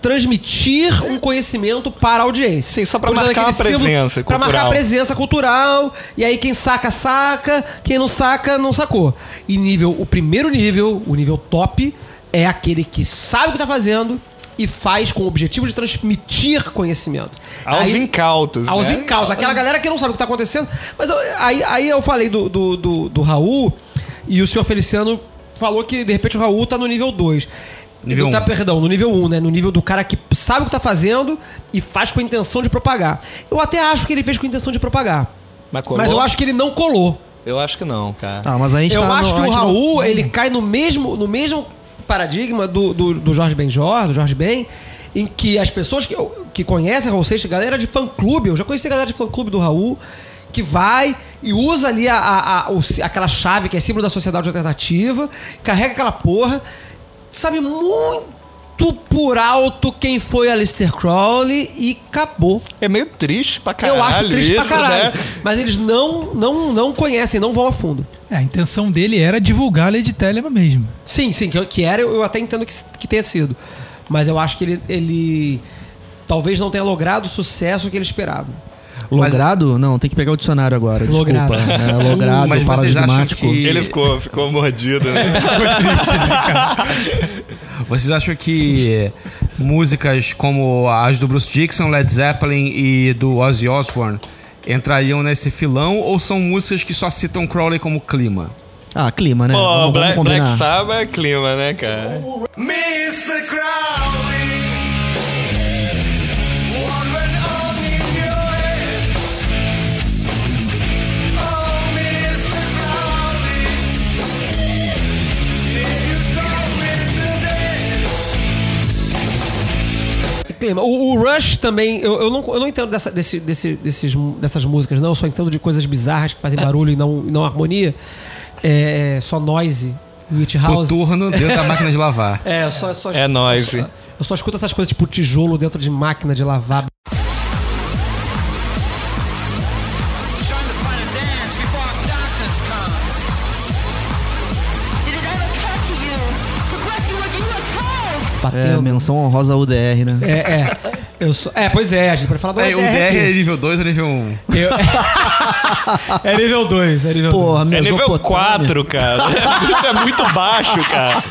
transmitir um conhecimento para a audiência. Sim, só Utilizando marcar a presença Pra marcar a presença cultural, e aí quem saca, saca, quem não saca, não sacou. E nível, o primeiro nível, o nível top, é aquele que sabe o que tá fazendo e faz com o objetivo de transmitir conhecimento. Aos Aí- incautos, aos né? incautos, aquela galera que não sabe o que tá acontecendo. Mas eu- aí, aí eu falei do, do, do, do Raul e o senhor Feliciano falou que de repente o Raul tá no nível 2. Nível tá, um. perdão, no nível 1, um, né? No nível do cara que sabe o que tá fazendo e faz com a intenção de propagar. Eu até acho que ele fez com a intenção de propagar. Mas, colou? Mas eu acho que ele não colou. Eu acho que não, cara. Tá, mas a gente eu tá acho no- que a o gente não- Raul, ele cai no mesmo, no mesmo paradigma do, do, do Jorge Benjor, do Jorge Ben, em que as pessoas que, que conhecem Raul Seixas, galera de fã-clube, eu já conheci a galera de fã-clube do Raul, que vai e usa ali a, a- a- aquela chave que é símbolo da sociedade alternativa, carrega aquela porra, sabe muito por alto quem foi Aleister Crowley e acabou. É meio triste pra caralho Eu acho triste pra isso, caralho. né? Mas eles não, não, não conhecem, não vão a fundo. É, a intenção dele era divulgar a Lady Telema mesmo. Sim, sim, que, que era, eu até entendo que, que tenha sido. Mas eu acho que ele, ele talvez não tenha logrado o sucesso que ele esperava. Logrado? Não, tem que pegar o dicionário agora. Logrado. Desculpa. É, logrado, Mas vocês acham paradigmático. que- Ele ficou, ficou mordido, né? Vocês acham que músicas como as do Bruce Dixon, Led Zeppelin e do Ozzy Osbourne entrariam nesse filão ou são músicas que só citam Crowley como clima? Ah, clima, né? Pô, vamos, vamos Black, combinar. Black Sabbath é clima, né, cara? Mr. Crowley, clima. O, o Rush também, eu, eu, não, eu não entendo dessa, desse, desse, desses, dessas músicas, não. Eu só entendo de coisas bizarras que fazem barulho e não, e não harmonia. É, só noise, Witch House. Coturno dentro da máquina de lavar. É, eu só, só, É noise. Eu só, eu só escuto essas coisas tipo tijolo dentro de máquina de lavar. É, Batendo. menção honrosa UDR, né? É, é. Eu sou, é, pois é, a gente pode falar do É, o UDR DR aqui. é nível 2 ou nível 1? Eu- é nível 2, é nível Porra, É nível Mesopotâmia. 4, cara. É muito, é muito baixo, cara.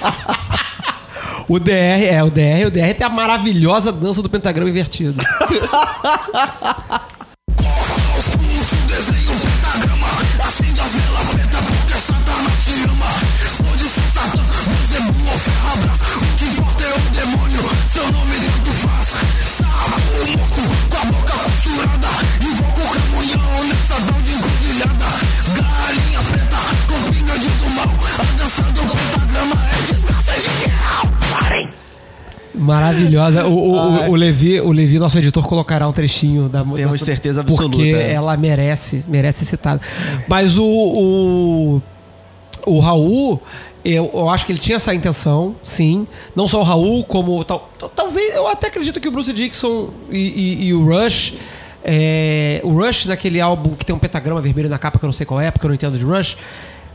O DR, é, o DR, o DR tem a maravilhosa dança do pentagrama invertido. Maravilhosa. O, o, o, Levi, o Levi, nosso editor, colocará um trechinho da Temos dança- certeza absoluta. Porque ela merece, merece ser citada. Mas o, o, o Raul, eu, eu acho que ele tinha essa intenção, sim. Não só o Raul, como. Tal- talvez. Eu até acredito que o Bruce Dixon e, e- e o Rush. é, o Rush, naquele álbum que tem um pentagrama vermelho na capa, que eu não sei qual é, porque eu não entendo de Rush,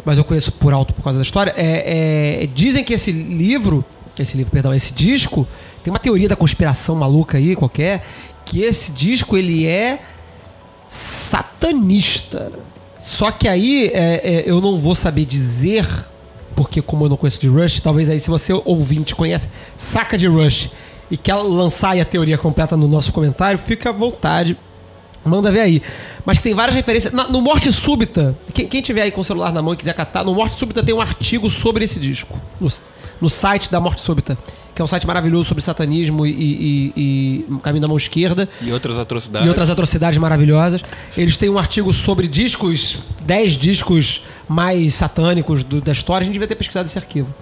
mas eu conheço por alto por causa da história. é, é, dizem que esse livro, esse livro, perdão, esse disco, tem uma teoria da conspiração maluca aí, qualquer, que esse disco ele é satanista. Só que aí é, é, eu não vou saber dizer, porque como eu não conheço de Rush, talvez aí se você ouvinte conhece, saca de Rush e quer lançar aí a teoria completa no nosso comentário, fica à vontade. Manda ver aí. Mas tem várias referências. Na- no Morte Súbita, quem, quem tiver aí com o celular na mão e quiser catar, no Morte Súbita tem um artigo sobre esse disco. No site da Morte Súbita. Que é um site maravilhoso sobre satanismo e, e- e- caminho da mão esquerda. E outras atrocidades. E outras atrocidades maravilhosas. Eles têm um artigo sobre discos, 10 discos mais satânicos do- da história. A gente devia ter pesquisado esse arquivo.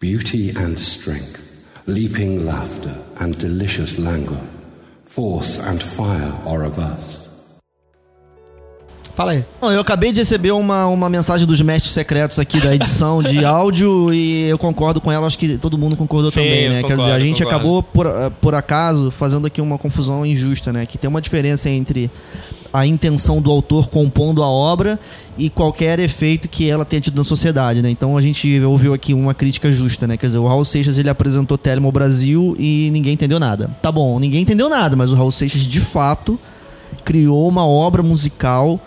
Beauty and strength, leaping laughter and delicious languor, force and fire are of us. Fala aí. Não, eu acabei de receber uma, uma mensagem dos mestres secretos aqui da edição de áudio e eu concordo com ela, acho que todo mundo concordou Sim, também, né? eu Quer dizer, a concordo, gente concordo. acabou, por, eh, por acaso, fazendo aqui uma confusão injusta, né? Que tem uma diferença entre a intenção do autor compondo a obra e qualquer efeito que ela tenha tido na sociedade, né? Então a gente ouviu aqui uma crítica justa, né? Quer dizer, o Raul Seixas ele apresentou Telmo ao Brasil e ninguém entendeu nada. Tá bom, ninguém entendeu nada, mas o Raul Seixas de fato criou uma obra musical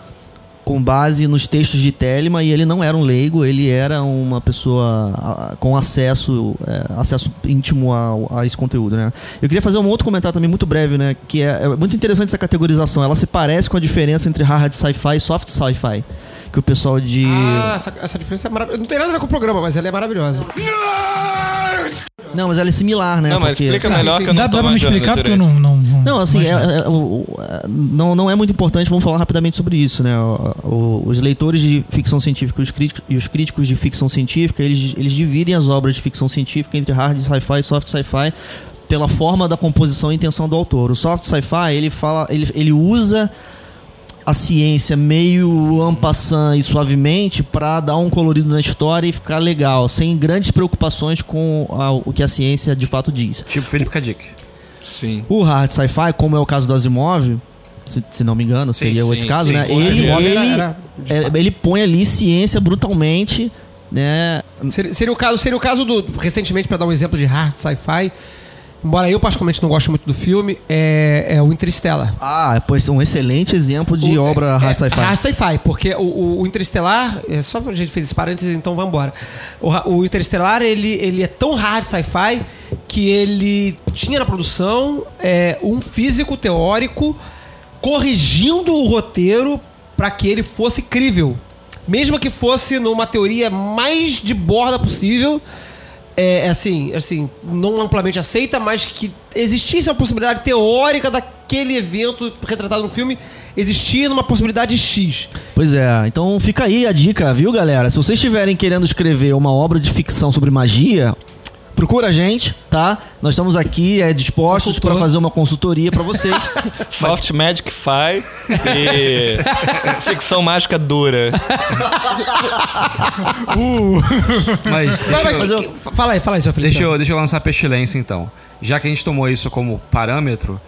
com base nos textos de Telma e ele não era um leigo, ele era uma pessoa com acesso é, acesso íntimo a, a esse conteúdo, né? Eu queria fazer um outro comentário também muito breve, né? Que é, é muito interessante essa categorização. Ela se parece com a diferença entre hard sci-fi e soft sci-fi. Que o pessoal de... Ah, essa, essa diferença é maravilhosa. Não tem nada a ver com o programa, mas ela é maravilhosa. Não, mas ela é similar, né? Não, mas Porque- explica melhor que eu não Dá, dá pra me explicar porque eu não. não, não Não, assim, é- é- o- é- não, não é muito importante, vamos falar rapidamente sobre isso, né? O- o- os leitores de ficção científica os críticos, e os críticos de ficção científica, eles, eles dividem as obras de ficção científica entre hard sci-fi e soft sci-fi pela forma da composição e intenção do autor. O soft sci-fi, ele fala, ele, ele usa a ciência meio ampassant e suavemente para dar um colorido na história e ficar legal, sem grandes preocupações com a- o que a ciência de fato diz. Tipo Felipe Kadik. Sim. O hard sci-fi, como é o caso do Asimov, se, se não me engano, seria sim, esse caso, sim. né? Ele, ele, era- era- é, ele põe ali ciência brutalmente, né? Seria, seria o caso, seria o caso do. Recentemente, pra dar um exemplo de hard sci-fi, embora eu particularmente não goste muito do filme, é, é o Interstellar. Ah, pois um excelente exemplo de O- obra é- hard é sci-fi. Hard sci-fi, porque o, o, o Interestelar, é só a gente fez esse parênteses, então vamos embora. O, o Interestelar, ele, ele é tão hard sci-fi que ele tinha na produção é, um físico teórico corrigindo o roteiro para que ele fosse crível. Mesmo que fosse numa teoria mais de borda possível, é, assim, assim, não amplamente aceita, mas que existisse uma possibilidade teórica daquele evento retratado no filme existir numa possibilidade X. Pois é, então fica aí a dica, viu, galera? Se vocês estiverem querendo escrever uma obra de ficção sobre magia, procura a gente, tá? Nós estamos aqui é, dispostos para fazer uma consultoria para vocês. Soft Magic Fi e ficção mágica dura. Mas Vai, deixa vai, eu- Fala aí, fala aí, seu Deixa Feliciano. eu, deixa eu lançar a pestilência então. Já que a gente tomou isso como parâmetro,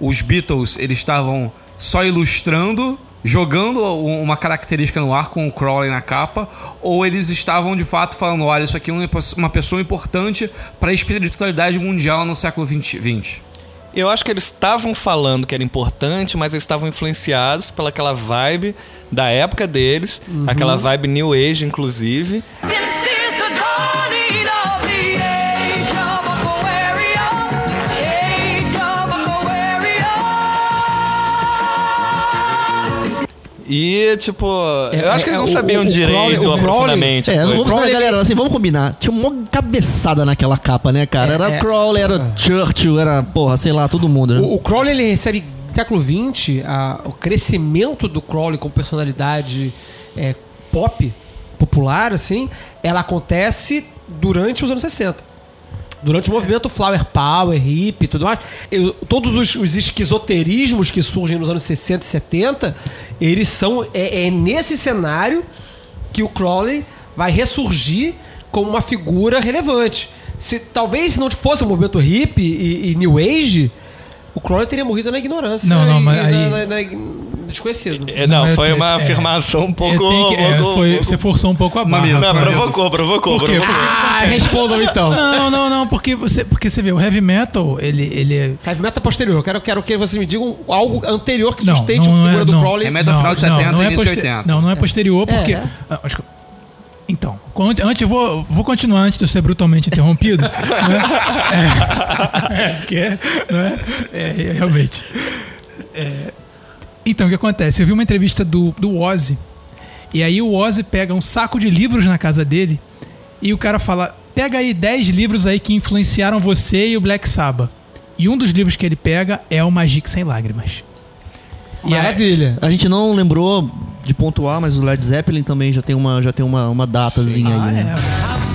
os Beatles eles estavam só ilustrando, jogando uma característica no ar com o Crowley na capa, ou eles estavam de fato falando: olha, isso aqui é uma pessoa importante para a espiritualidade mundial no século XX. Eu acho que eles estavam falando que era importante, mas eles estavam influenciados pelaquela vibe da época deles, Uhum. aquela vibe New Age, inclusive. E, tipo, eu acho que eles não sabiam direito aprofundamente. a É, coisa. vamos, galera, assim, vamos combinar. Tinha uma cabeçada naquela capa, né, cara? Era É, é. Crowley, era Churchill, era, porra, sei lá, todo mundo, né? O, o Crowley ele recebe no século XX a- o crescimento do Crowley com personalidade é, pop, popular, assim, ela acontece durante os anos 60. Durante o movimento Flower Power, hippie e tudo mais. Eu- todos os, os esquizoterismos que surgem nos anos 60 e 70, eles são. É, é nesse cenário que o Crowley vai ressurgir como uma figura relevante. Se, talvez se não fosse o movimento hippie e, e New Age, o Crowley teria morrido na ignorância. Não, não, e mas na- aí- na- na- desconhecido. É, não, eu- foi eu- uma é, afirmação um pouco. tenho que- é, pouco- foi- pouco- você forçou um pouco a barra. Não, Rafael. provocou, provocou, Por quê? provocou. Ah, respondam então. Não, não, não, porque você, porque você vê, o heavy metal, ele, ele é. Heavy metal posterior. Eu quero, quero que vocês me digam algo anterior que Não, sustente não, a não figura é, do não. Crowley. É metal final de 70 não é início de poster- 80. Não, não é posterior, É, porque. é. Ah, acho que- Então, antes vou, vou continuar antes de eu ser brutalmente interrompido. né? É, é, porque, né? É, é, realmente. É, então, o que acontece? Eu vi uma entrevista do, do Ozzy. E aí o Ozzy pega um saco de livros na casa dele e o cara fala: pega aí 10 livros aí que influenciaram você e o Black Sabbath. E um dos livros que ele pega é o Magic Sem Lágrimas. E Maravilha. A gente não lembrou de pontuar, mas o Led Zeppelin também já tem uma, já tem uma, uma datazinha Ah, aí, né? O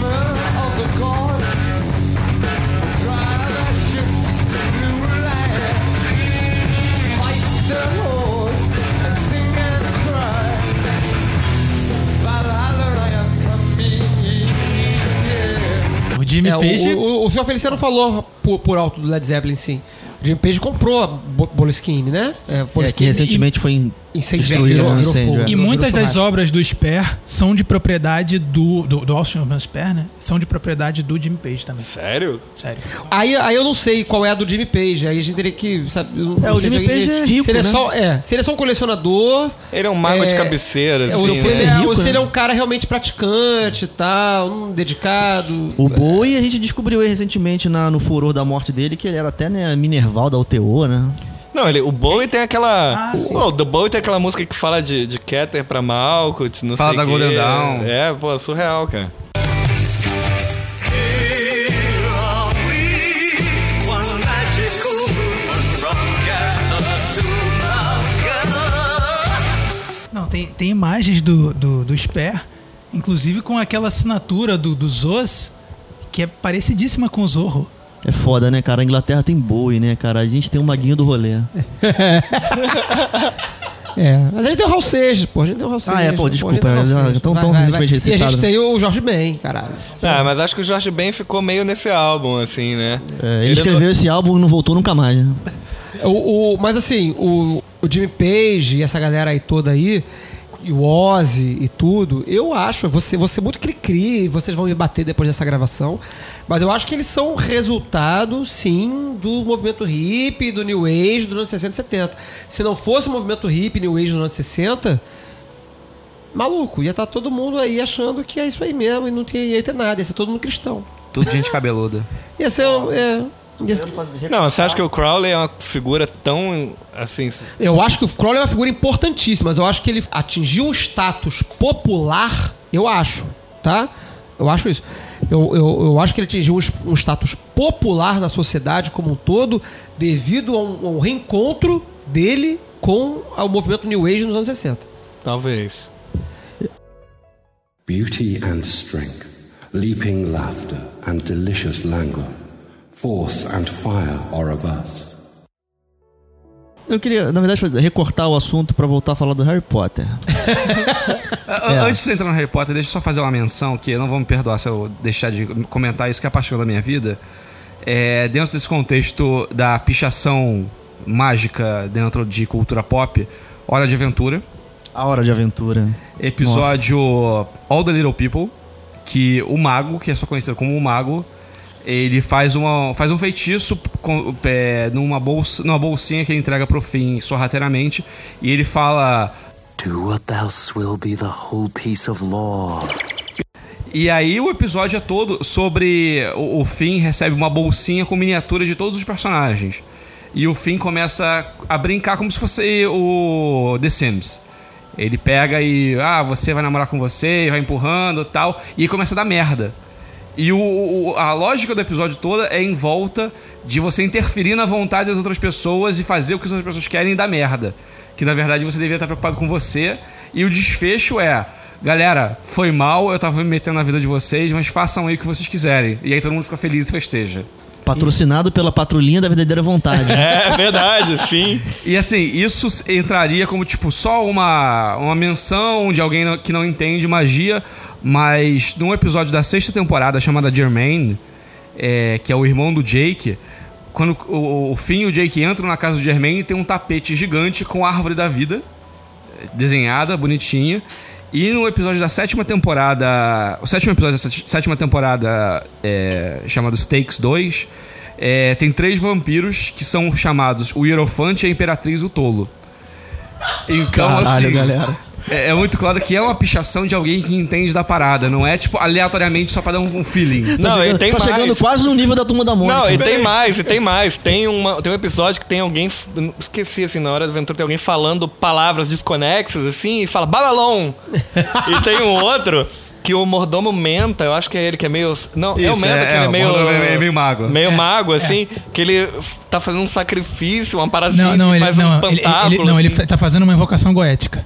Jimmy É, Page. o, o, o senhor Feliciano falou por, por alto do Led Zeppelin, sim. O Jimmy Page comprou a Bo- Boleskine, né? É, É, que Boleskine recentemente foi em- virou- virou incêndio. fogo. é. E muitas das obras do Sper são de propriedade do. do, do Austin Sper, né? São de propriedade do Jimmy Page também. Sério? Sério. Aí, aí eu não sei qual é a do Jimmy Page. Aí a gente teria que. Sabe, não É, o Jimmy Page é rico, se ele é né? Só, é, se ele é só um colecionador. Ele é um mago de cabeceira, é, ou assim, se, né? ele é, rico, ou se né? ele é um cara realmente praticante e tal, um dedicado. O Bowie a gente descobriu aí recentemente na, no furor da morte dele que ele era até né, Minerval da UTO, né? Não, ele, o Bowie tem aquela. Ah, o Bowie tem aquela música que fala de, de Keter pra Malkuth, não Fala sei da quê. Golden Dawn. É, pô, surreal, cara. Não, tem, tem imagens do, do, do Sper, inclusive com aquela assinatura do, do Zos, que é parecidíssima com o Zorro. É foda, né, cara? A Inglaterra tem Bowie, né, cara? A gente tem o maguinho do rolê. É, mas a gente tem o Raul Seixas, pô. A gente tem o Raul Seixas. Ah, é, pô, desculpa, já- Seixas. tão- Vai, tão vai, recentemente vai. E a gente tem o Jorge Ben, caralho. Ah, mas acho que o Jorge Ben ficou meio nesse álbum, assim, né? É, ele escreveu esse álbum e não voltou nunca mais, né? O, o- mas assim, o, o Jimmy Page e essa galera aí toda aí, e o Ozzy e tudo, eu acho, você, você muito cri-cri, vocês vão me bater depois dessa gravação, mas eu acho que eles são resultado, sim, do movimento hippie, do New Age dos anos 60 e 70. Se não fosse o movimento hippie, New Age dos anos 60, maluco, ia estar todo mundo aí achando que é isso aí mesmo, e não tinha, ia ter nada, ia ser todo mundo cristão. Tudo gente cabeluda. Ia ser, um- é, ia ser- Não, você acha que o Crowley é uma figura tão, assim... Eu acho que o Crowley é uma figura importantíssima, mas eu acho que ele atingiu um status popular, eu acho, tá? Eu acho isso. Eu, eu, eu acho que ele atingiu um, status popular na sociedade como um todo devido a um, a um reencontro dele com o movimento New Age nos anos 60. Talvez. Beauty and strength, leaping laughter and delicious languor. Force and fire are of us. Eu queria, na verdade, recortar o assunto pra voltar a falar do Harry Potter. É. Antes de você entrar no Harry Potter, deixa eu só fazer uma menção, que não vão me perdoar se eu deixar de comentar isso, que é a paixão da minha vida. É, dentro desse contexto da pichação mágica dentro de cultura pop, Hora de Aventura. A Hora de Aventura. Episódio All the Little People, que o mago, que é só conhecido como o mago, ele faz, uma, faz um feitiço com- é, numa, bolsa, numa bolsinha que ele entrega pro fim sorrateiramente, e ele fala... Do what thou will be the whole piece of law. E aí o episódio é todo sobre o, o Finn recebe uma bolsinha com miniaturas de todos os personagens. E o Finn começa a brincar como se fosse o The Sims. Ele pega e, ah, você vai namorar com você, e vai empurrando e tal, e começa a dar merda. E o, o- a lógica do episódio toda é em volta de você interferir na vontade das outras pessoas e fazer o que as outras pessoas querem e dar merda. Que na verdade você deveria estar preocupado com você. E o desfecho é: galera, foi mal, eu tava me metendo na vida de vocês, mas façam aí o que vocês quiserem. E aí todo mundo fica feliz e festeja. Patrocinado pela patrulhinha da verdadeira vontade. É verdade, sim. E assim, isso entraria como tipo só uma, uma menção de alguém que não entende magia, mas num episódio da sexta temporada chamada Jermaine, é, que é o irmão do Jake, quando o, o Finn e o Jake entram na casa do Jermaine, tem um tapete gigante com a árvore da vida é, desenhada, bonitinha. E no episódio da sétima temporada. O sétimo episódio da sé- sétima temporada, é, chamado Stakes 2, é, tem três vampiros que são chamados o Hierofante, a Imperatriz e o Tolo. Então, Caralho, assim. galera. É, é muito claro que é uma pichação de alguém que entende da parada, não é tipo aleatoriamente só pra dar um, um feeling. Não, e tem tá mais. chegando quase no nível da turma da Mônica. Não, e tem mais, e tem mais. Tem, uma, tem um episódio que tem alguém. Esqueci, assim, na hora da aventura tem alguém falando palavras desconexas, assim, e fala Balalon! e tem um outro que o mordomo menta, eu acho que é ele que é meio. Não, é o Isso, menta é, que ele é é, meio. mordomo é meio mago. Meio É, mago, assim, que ele tá fazendo um sacrifício, uma parada Não, assim, não, ele, faz não, um ele, ele- ele- não, ele assim. tá fazendo uma invocação goética.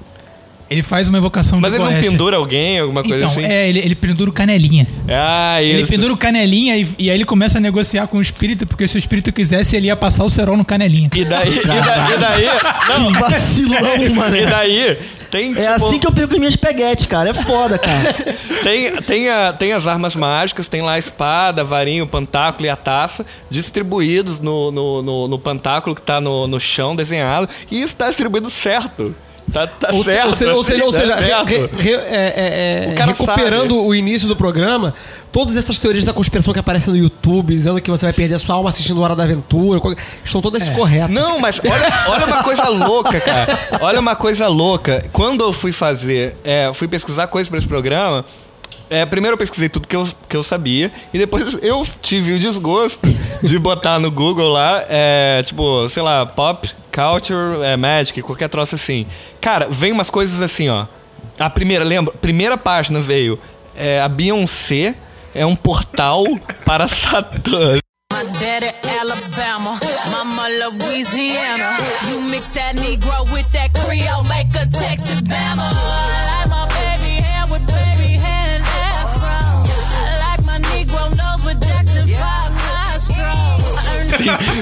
Ele faz uma invocação Mas de ele não Goécia. pendura alguém, alguma coisa Então, assim? é, ele, ele pendura o canelinha. Ah, Ele isso. pendura o canelinha e, e aí ele começa a negociar com o espírito, porque se o espírito quisesse, ele ia passar o cerol no canelinha. E daí, e daí, e daí não, Que vacilão, mano. E daí, tem tipo, É assim que eu perco as minhas peguetes, cara. É foda, cara. Tem, tem, a- tem as armas mágicas, tem lá a espada, a varinha, o pantáculo e a taça distribuídos no, no, no, no pantáculo que tá no, no chão desenhado. E isso tá distribuído certo. Tá, tá Ou, se- certo. ou seja, ou seja, ou tá seja, re- re- re- é- é- O cara recuperando o início do programa, todas essas teorias da conspiração que aparecem no YouTube, dizendo que você vai perder a sua alma assistindo Hora da Aventura, estão todas corretas. Não, mas olha, olha uma coisa louca, cara. Olha uma coisa louca. Quando eu fui fazer, é, fui pesquisar coisas para esse programa. é, primeiro eu pesquisei tudo que eu, que eu sabia e depois eu tive o desgosto de botar no Google lá, é, tipo, sei lá, pop, culture, é, magic, qualquer troço assim. Cara, vem umas coisas assim, ó. A primeira, lembra? Primeira página veio é, a Beyoncé é um portal para Satã.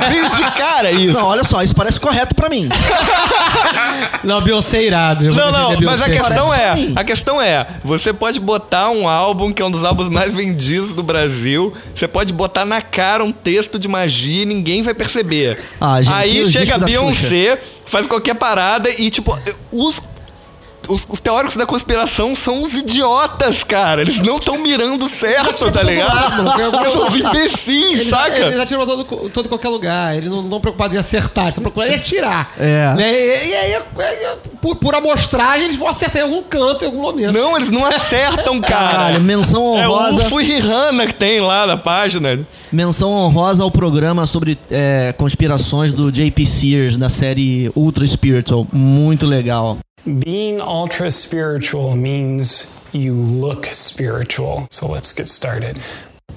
Veio de cara isso. Não, olha só, isso parece correto pra mim. Não, Beyoncé é irado. Não, não, mas a questão é, a questão é, você pode botar um álbum que é um dos álbuns mais vendidos do Brasil, você pode botar na cara um texto de magia e ninguém vai perceber. Ah, gente, Aí chega Beyoncé, faz qualquer parada e tipo, os os, os teóricos da conspiração são os idiotas, cara. Eles não estão mirando certo, tá ligado? São os imbecis, Eles, saca? eles atiram todo, todo qualquer lugar. Eles não estão preocupados em acertar, eles estão preocupados em atirar. É. Né? E, e aí, por, por amostragem, eles vão acertar em algum canto, em algum momento. Não, eles não acertam, cara. Caralho, menção É o honrosa. UFO e Rihanna que tem lá na página. Menção honrosa ao programa sobre é, conspirações do JP Sears na série Ultra Spiritual. Muito legal. Being ultra spiritual means you look spiritual. So let's get started.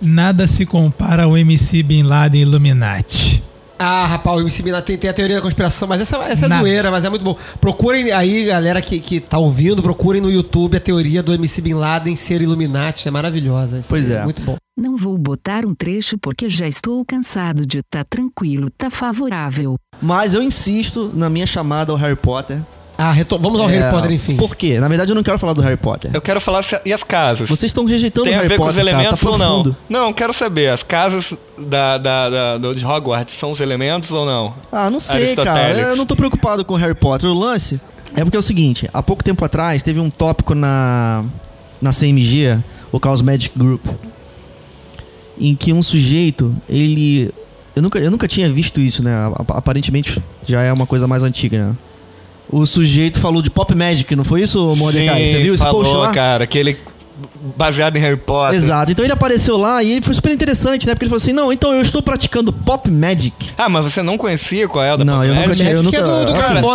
Nada se compara ao MC Bin Laden Illuminati. Ah, rapaz, o MC Bin Laden tem, tem a teoria da conspiração, mas essa, essa é Nada. zoeira, mas é muito bom. Procurem aí, galera que, que tá ouvindo, procurem no YouTube a teoria do MC Bin Laden ser Illuminati, é maravilhosa. Isso Pois é. Muito bom. Não vou botar um trecho porque já estou cansado de tá tranquilo, tá favorável. Mas eu insisto na minha chamada ao Harry Potter. Ah, reto- vamos ao Harry Potter, enfim. Por quê? Na verdade, eu não quero falar do Harry Potter. Eu quero falar se, e as casas. Vocês estão rejeitando Tem o a Harry ver com Potter, os elementos cara, tá ou não? profundo. Não, quero saber. As casas da, da, da- do, de Hogwarts são os elementos ou não? Ah, não sei, cara. Aristotélicos. Eu não tô preocupado com Harry Potter. O lance é porque é o seguinte: há pouco tempo atrás teve um tópico na, na CMG, o Chaos Magic Group, em que um sujeito, ele. Eu nunca, eu nunca tinha visto isso, né? Ap- Aparentemente já é uma coisa mais antiga, né? O sujeito falou de Pop Magic, não foi isso, Mordecai? Sim, Você viu esse falou, post lá? cara, aquele baseado em Harry Potter. Exato. Então ele apareceu lá e ele foi super interessante, né? Porque ele falou assim: não, então eu estou praticando Pop Magic. Ah, mas você não conhecia qual é a da Não, Pop eu nunca tinha- eu nunca-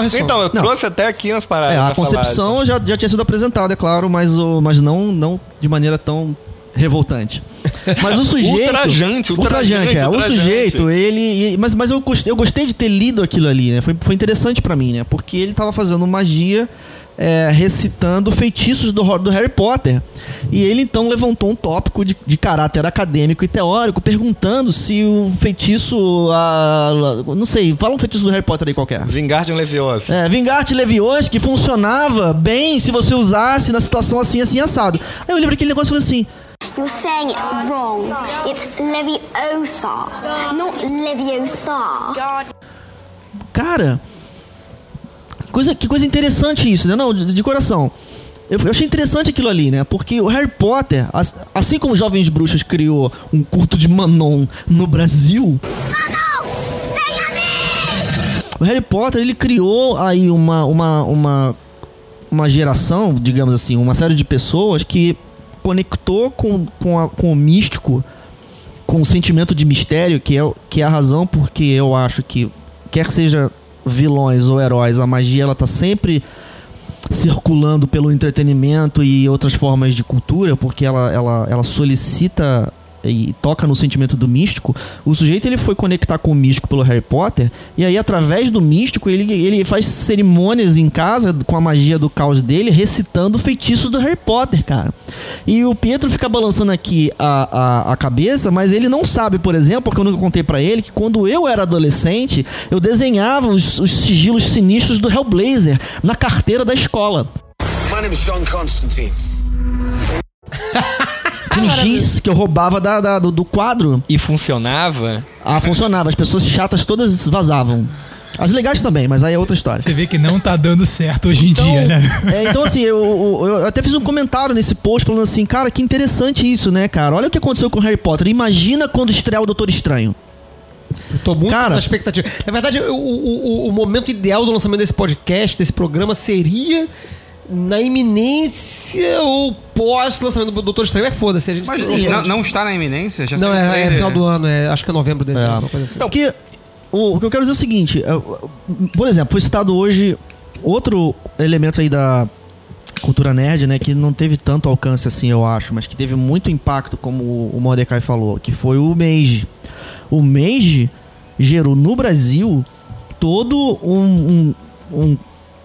assim, Então, eu Não. trouxe até aqui umas paradas. É, a pra falar. concepção já, já tinha sido apresentada, é claro, mas, o, mas não, não de maneira tão revoltante. Mas o sujeito. Ultrajante, ultrajante, é. O ultrajante. sujeito, ele. Mas, mas eu, gostei, eu gostei de ter lido aquilo ali, né? Foi, foi interessante pra mim, né? Porque ele tava fazendo magia. é, recitando feitiços do, do Harry Potter. E ele então levantou um tópico de, de caráter acadêmico e teórico, perguntando se o feitiço. ah, não sei, fala um feitiço do Harry Potter aí qualquer. Wingardium Leviosa. É, Vingarte Leviosa que funcionava bem se você usasse na situação assim, assim, assado. Aí eu lembro aquele negócio e falei assim. You're saying it wrong. It's Leviosa, not Leviosa. Cara, coisa, que coisa interessante isso, né? Não, de, de coração. Eu, eu achei interessante aquilo ali, né? Porque o Harry Potter, as- assim como Jovens Bruxas criou um culto de Manon no Brasil. O Harry Potter, ele criou aí uma, uma, uma, uma geração, digamos assim, uma série de pessoas que conectou com, com, a- com o místico, com o sentimento de mistério, que é, que é a razão porque eu acho que, quer seja vilões ou heróis, a magia ela tá sempre circulando pelo entretenimento e outras formas de cultura, porque ela, ela, ela solicita e toca no sentimento do místico, o sujeito ele foi conectar com o místico pelo Harry Potter, e aí através do místico ele, ele faz cerimônias em casa com a magia do caos dele, recitando feitiços do Harry Potter, cara. E o Pietro fica balançando aqui a, a, a cabeça, mas ele não sabe, por exemplo, porque eu nunca contei pra ele, que quando eu era adolescente, eu desenhava os, os sigilos sinistros do Hellblazer na carteira da escola. My name is John Constantine. Com giz que eu roubava da, da- do, do quadro. E funcionava? Ah, funcionava. As pessoas chatas todas vazavam. As legais também, mas aí é outra história. Você vê que não tá dando certo hoje em dia, né? É, então, assim, eu, eu- eu até fiz um comentário nesse post falando assim, cara, que interessante isso, né, cara? Olha o que aconteceu com o Harry Potter. Imagina quando estrear o Doutor Estranho. Eu tô muito na expectativa. Na verdade, o, o- o momento ideal do lançamento desse podcast, desse programa, seria na iminência ou pós-lançamento do Doutor Estranho. É foda-se, a gente Mas assim, não, não está na iminência? Já Não, é, é final do ano, é, acho que é novembro desse ano, uma coisa assim. Porque o, o que eu quero dizer é o seguinte, é, por exemplo, foi citado hoje outro elemento aí da cultura nerd, né, que não teve tanto alcance assim, eu acho, mas que teve muito impacto, como o o Mordecai falou, que foi o Meiji. O Meiji gerou no Brasil todo um, um, um,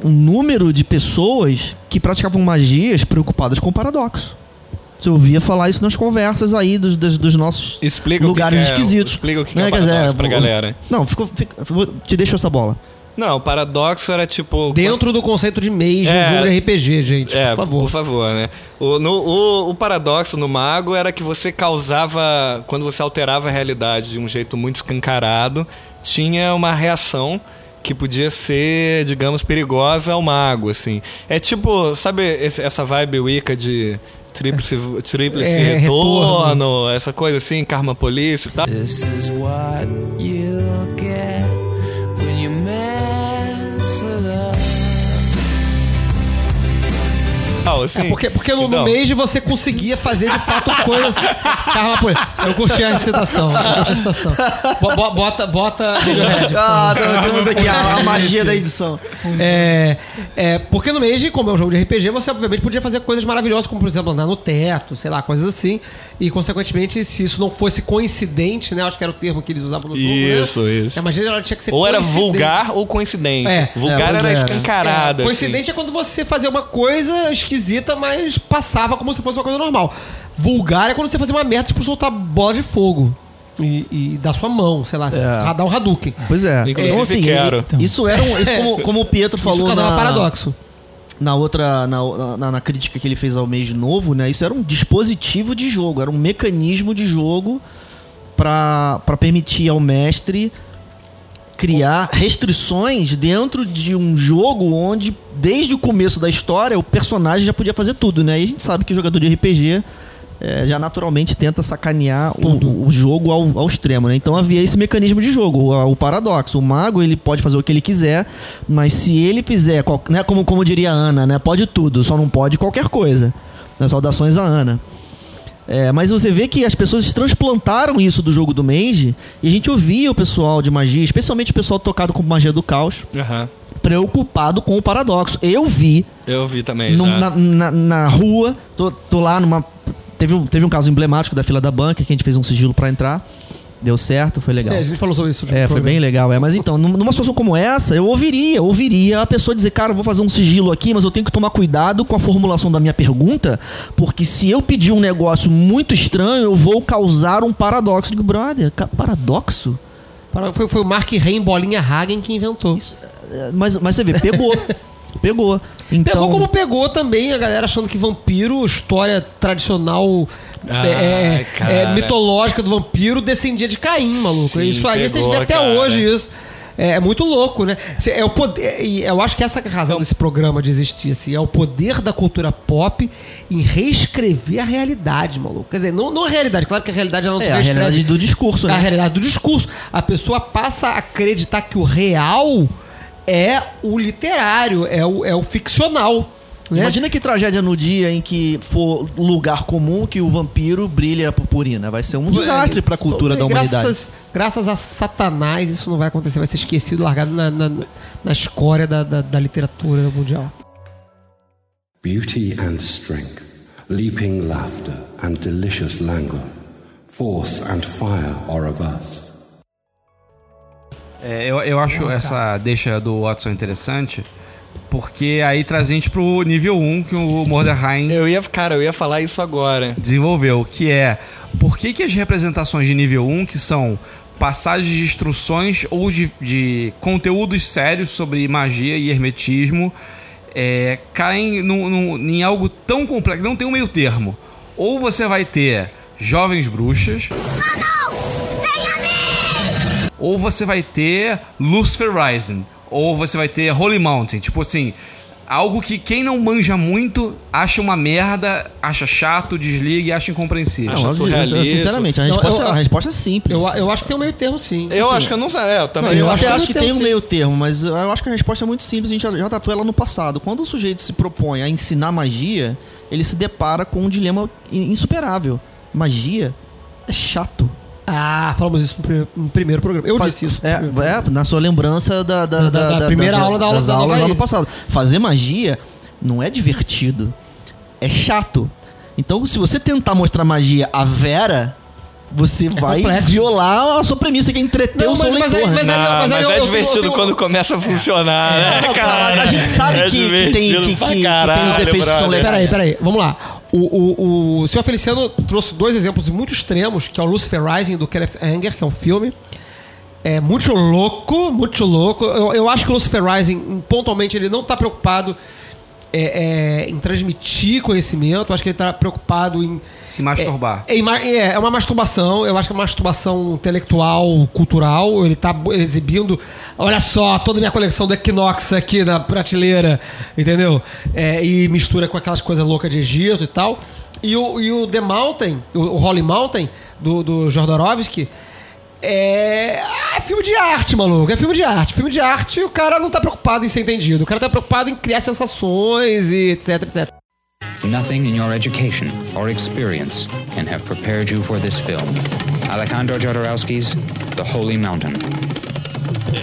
um número de pessoas que praticavam magias preocupadas com o paradoxo. Você ouvia falar isso nas conversas aí dos, dos, dos nossos Explica lugares que que é- esquisitos. explica o que que Né, é paradoxo pra galera. Não, ficou, te deixo essa bola. Não, o paradoxo era tipo. Dentro do conceito de Mage, É. de RPG, gente, É, por favor. por favor, né? O, no- o- o paradoxo no mago era que você causava, quando você alterava a realidade de um jeito muito escancarado, tinha uma reação que podia ser, digamos, perigosa ao mago, assim. É tipo, sabe esse- essa vibe Wicca de tríplice, tríplice É, retorno, retorno. essa coisa assim, karma police e tal. This is what Assim, É porque, porque no, no. Mage você conseguia fazer de fato coisa. Eu curti a citação. Eu curti a citação. Bo- bo- Bota, bota. Radiohead, Ah, temos aqui a, a magia da edição. É, é, porque no Mage, como é um jogo de RPG, você obviamente podia fazer coisas maravilhosas, como por exemplo andar no teto, sei lá, coisas assim. E, consequentemente, se isso não fosse coincidente, né? Acho que era o termo que eles usavam no jogo, Isso, né? isso. A magia ela tinha que ser Ou era vulgar ou coincidente. É. Vulgar É, era né? escancarada. É, assim. coincidente é quando você fazia uma coisa esquisita, mas passava como se fosse uma coisa normal. Vulgar é quando você fazia uma merda, tipo, soltar bola de fogo. E, e da sua mão, sei lá, É. dar um Hadouken. Pois é. Inclusive, Então, assim, quero. isso era um, isso como, como o Pietro falou Isso causava na, paradoxo. Na outra na, na, na crítica que ele fez ao mês novo, né? Isso era um dispositivo de jogo, era um mecanismo de jogo para permitir ao mestre criar restrições dentro de um jogo onde desde o começo da história o personagem já podia fazer tudo, né? E a gente sabe que jogador de RPG é, já naturalmente tenta sacanear o, o jogo ao, ao extremo, né? Então havia esse mecanismo de jogo, o, o paradoxo. O mago ele pode fazer o que ele quiser, mas se ele fizer, qual- né, como, como diria a Ana, né? Pode tudo, só não pode qualquer coisa. Nas saudações a Ana. É, mas você vê que as pessoas transplantaram isso do jogo do Mage e a gente ouvia o pessoal de magia, especialmente o pessoal tocado com magia do caos, Aham. preocupado com o paradoxo. Eu vi Eu vi também. no- na, na, na rua, tô, tô lá numa. Teve um, teve um caso emblemático da fila da banca que a gente fez um sigilo pra entrar. Deu certo, foi legal. É, a gente falou sobre isso. É, foi bem legal, é. Mas então, num- numa situação como essa, eu ouviria, ouviria a pessoa dizer, cara, eu vou fazer um sigilo aqui, mas eu tenho que tomar cuidado com a formulação da minha pergunta, porque se eu pedir um negócio muito estranho, eu vou causar um paradoxo. Eu Digo, brother, paradoxo? Para- Foi, foi o Mark Rein Bolinha Hagen que inventou. É, Mas, mas você vê, pegou. pegou. Então, Pegou como pegou também a galera achando que vampiro, história tradicional, Ai, é, é, é, mitológica do vampiro, descendia de Caim, maluco. Sim, isso aí você pegou, vê até hoje isso. É, é muito louco, né? É o poder, e eu acho que essa é a razão desse programa de existir, assim, é o poder da cultura pop em reescrever a realidade, maluco. Quer dizer, não, não a realidade, claro que a realidade ela não É, a realidade do discurso, né? A realidade do discurso. A pessoa passa a acreditar que o real é o literário, é o, é o ficcional. Né? Imagina que tragédia no dia em que for lugar comum que o vampiro brilha a purpurina. Vai ser um desastre pra cultura da humanidade. Graças, graças a Satanás, isso não vai acontecer. Vai ser esquecido, largado na, na, na escória da, da, da literatura mundial. Beauty and strength, leaping laughter and delicious languor, force and fire are of us. É, eu, eu acho essa deixa do Watson interessante, porque aí traz a gente pro nível 1 que o Mordecai Eu ia, cara, eu ia falar isso agora. desenvolveu, que é por que, que as representações de nível 1, que são passagens de instruções ou de, de conteúdos sérios sobre magia e hermetismo, é, caem no, no- em algo tão complexo, não tem um meio termo. Ou você vai ter jovens bruxas, ou você vai ter Lucifer Rising, ou você vai ter Holy Mountain. Tipo assim, algo que quem não manja muito acha uma merda, acha chato, desliga e acha incompreensível. Não, eu- sinceramente, a Não, resposta, eu- a resposta é simples. Eu, eu acho que tem um meio termo, sim. Eu Assim, acho que eu não sei. É, eu também Não, eu, acho até acho que tem tem um meio termo, mas eu acho que a resposta é muito simples, a gente já, já tratou ela no passado. Quando o sujeito se propõe a ensinar magia, ele se depara com um dilema in- insuperável. Magia é chato. Ah, falamos isso no primeiro, no primeiro programa. Eu Faz- disse isso. É, é, na sua lembrança da, da, Da- da primeira aula da aula das da aulas Nova lá no Is. passado. Fazer magia não é divertido, é chato. Então, se você tentar mostrar magia à Vera, você vai complexo. violar a sua premissa, que é entreter Não, o seu mas- mas leitor. né? mas aí- Não, mas mas, eu- é eu- eu- divertido eu- quando começa a funcionar, É, né, não, cara? a gente sabe É que- que tem- que- que- que tem os efeitos que são brother. legais. Peraí, peraí, vamos lá. O, o, o senhor Feliciano trouxe dois exemplos muito extremos, que é o Lucifer Rising do Kenneth Anger, que é um filme. É muito louco, muito louco. Eu, eu acho que o Lucifer Rising, pontualmente, ele não tá preocupado é, é, em transmitir conhecimento. Acho que ele tá preocupado em. Se masturbar. É, é, é uma masturbação, eu acho que é uma masturbação intelectual, cultural. Ele tá bo- exibindo, olha só, toda a minha coleção do Equinox aqui na prateleira, entendeu? É, e mistura com aquelas coisas loucas de Egito e tal. E o, e o The Mountain, o, o Holy Mountain, do, do Jodorowsky, é, ah, é filme de arte, maluco. É filme de arte. Filme de arte, o cara não tá preocupado em ser entendido. O cara tá preocupado em criar sensações e etc, etc. Nothing in your education or experience can have prepared you for this film. Alejandro Jodorowsky's The Holy Mountain.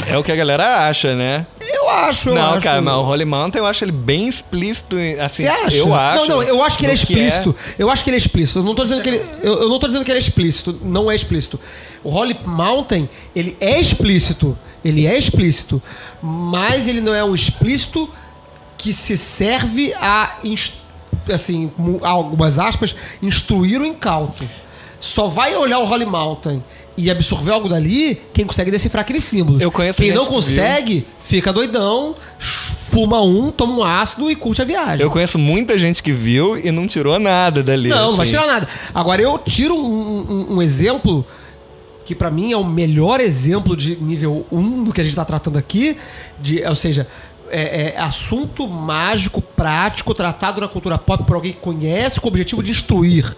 É o que a galera acha, né? Eu acho, eu não, acho. cara, mas o Holy Mountain eu acho ele bem explícito. Assim, Você acha? Eu acho. Não, não, eu acho que ele é no explícito. Eu acho que ele é explícito. Eu não tô dizendo que ele. Eu, eu não tô dizendo que ele é explícito. Não é explícito. O Holy Mountain, ele é explícito. Ele é explícito. Mas ele não é um explícito que se serve a. Assim, algumas aspas, instruir o incauto. Só vai olhar o Holy Mountain e absorver algo dali quem consegue decifrar aqueles símbolos. Eu conheço Quem não que viu. consegue, fica doidão, fuma um, toma um ácido e curte a viagem. Eu conheço muita gente que viu e não tirou nada dali. Não, não vai assim. tirar nada. Agora eu tiro um, um- um exemplo que pra mim é o melhor exemplo de nível 1 do que a gente tá tratando aqui, de, ou seja, é, é assunto mágico, prático, tratado na cultura pop por alguém que conhece com o objetivo de instruir.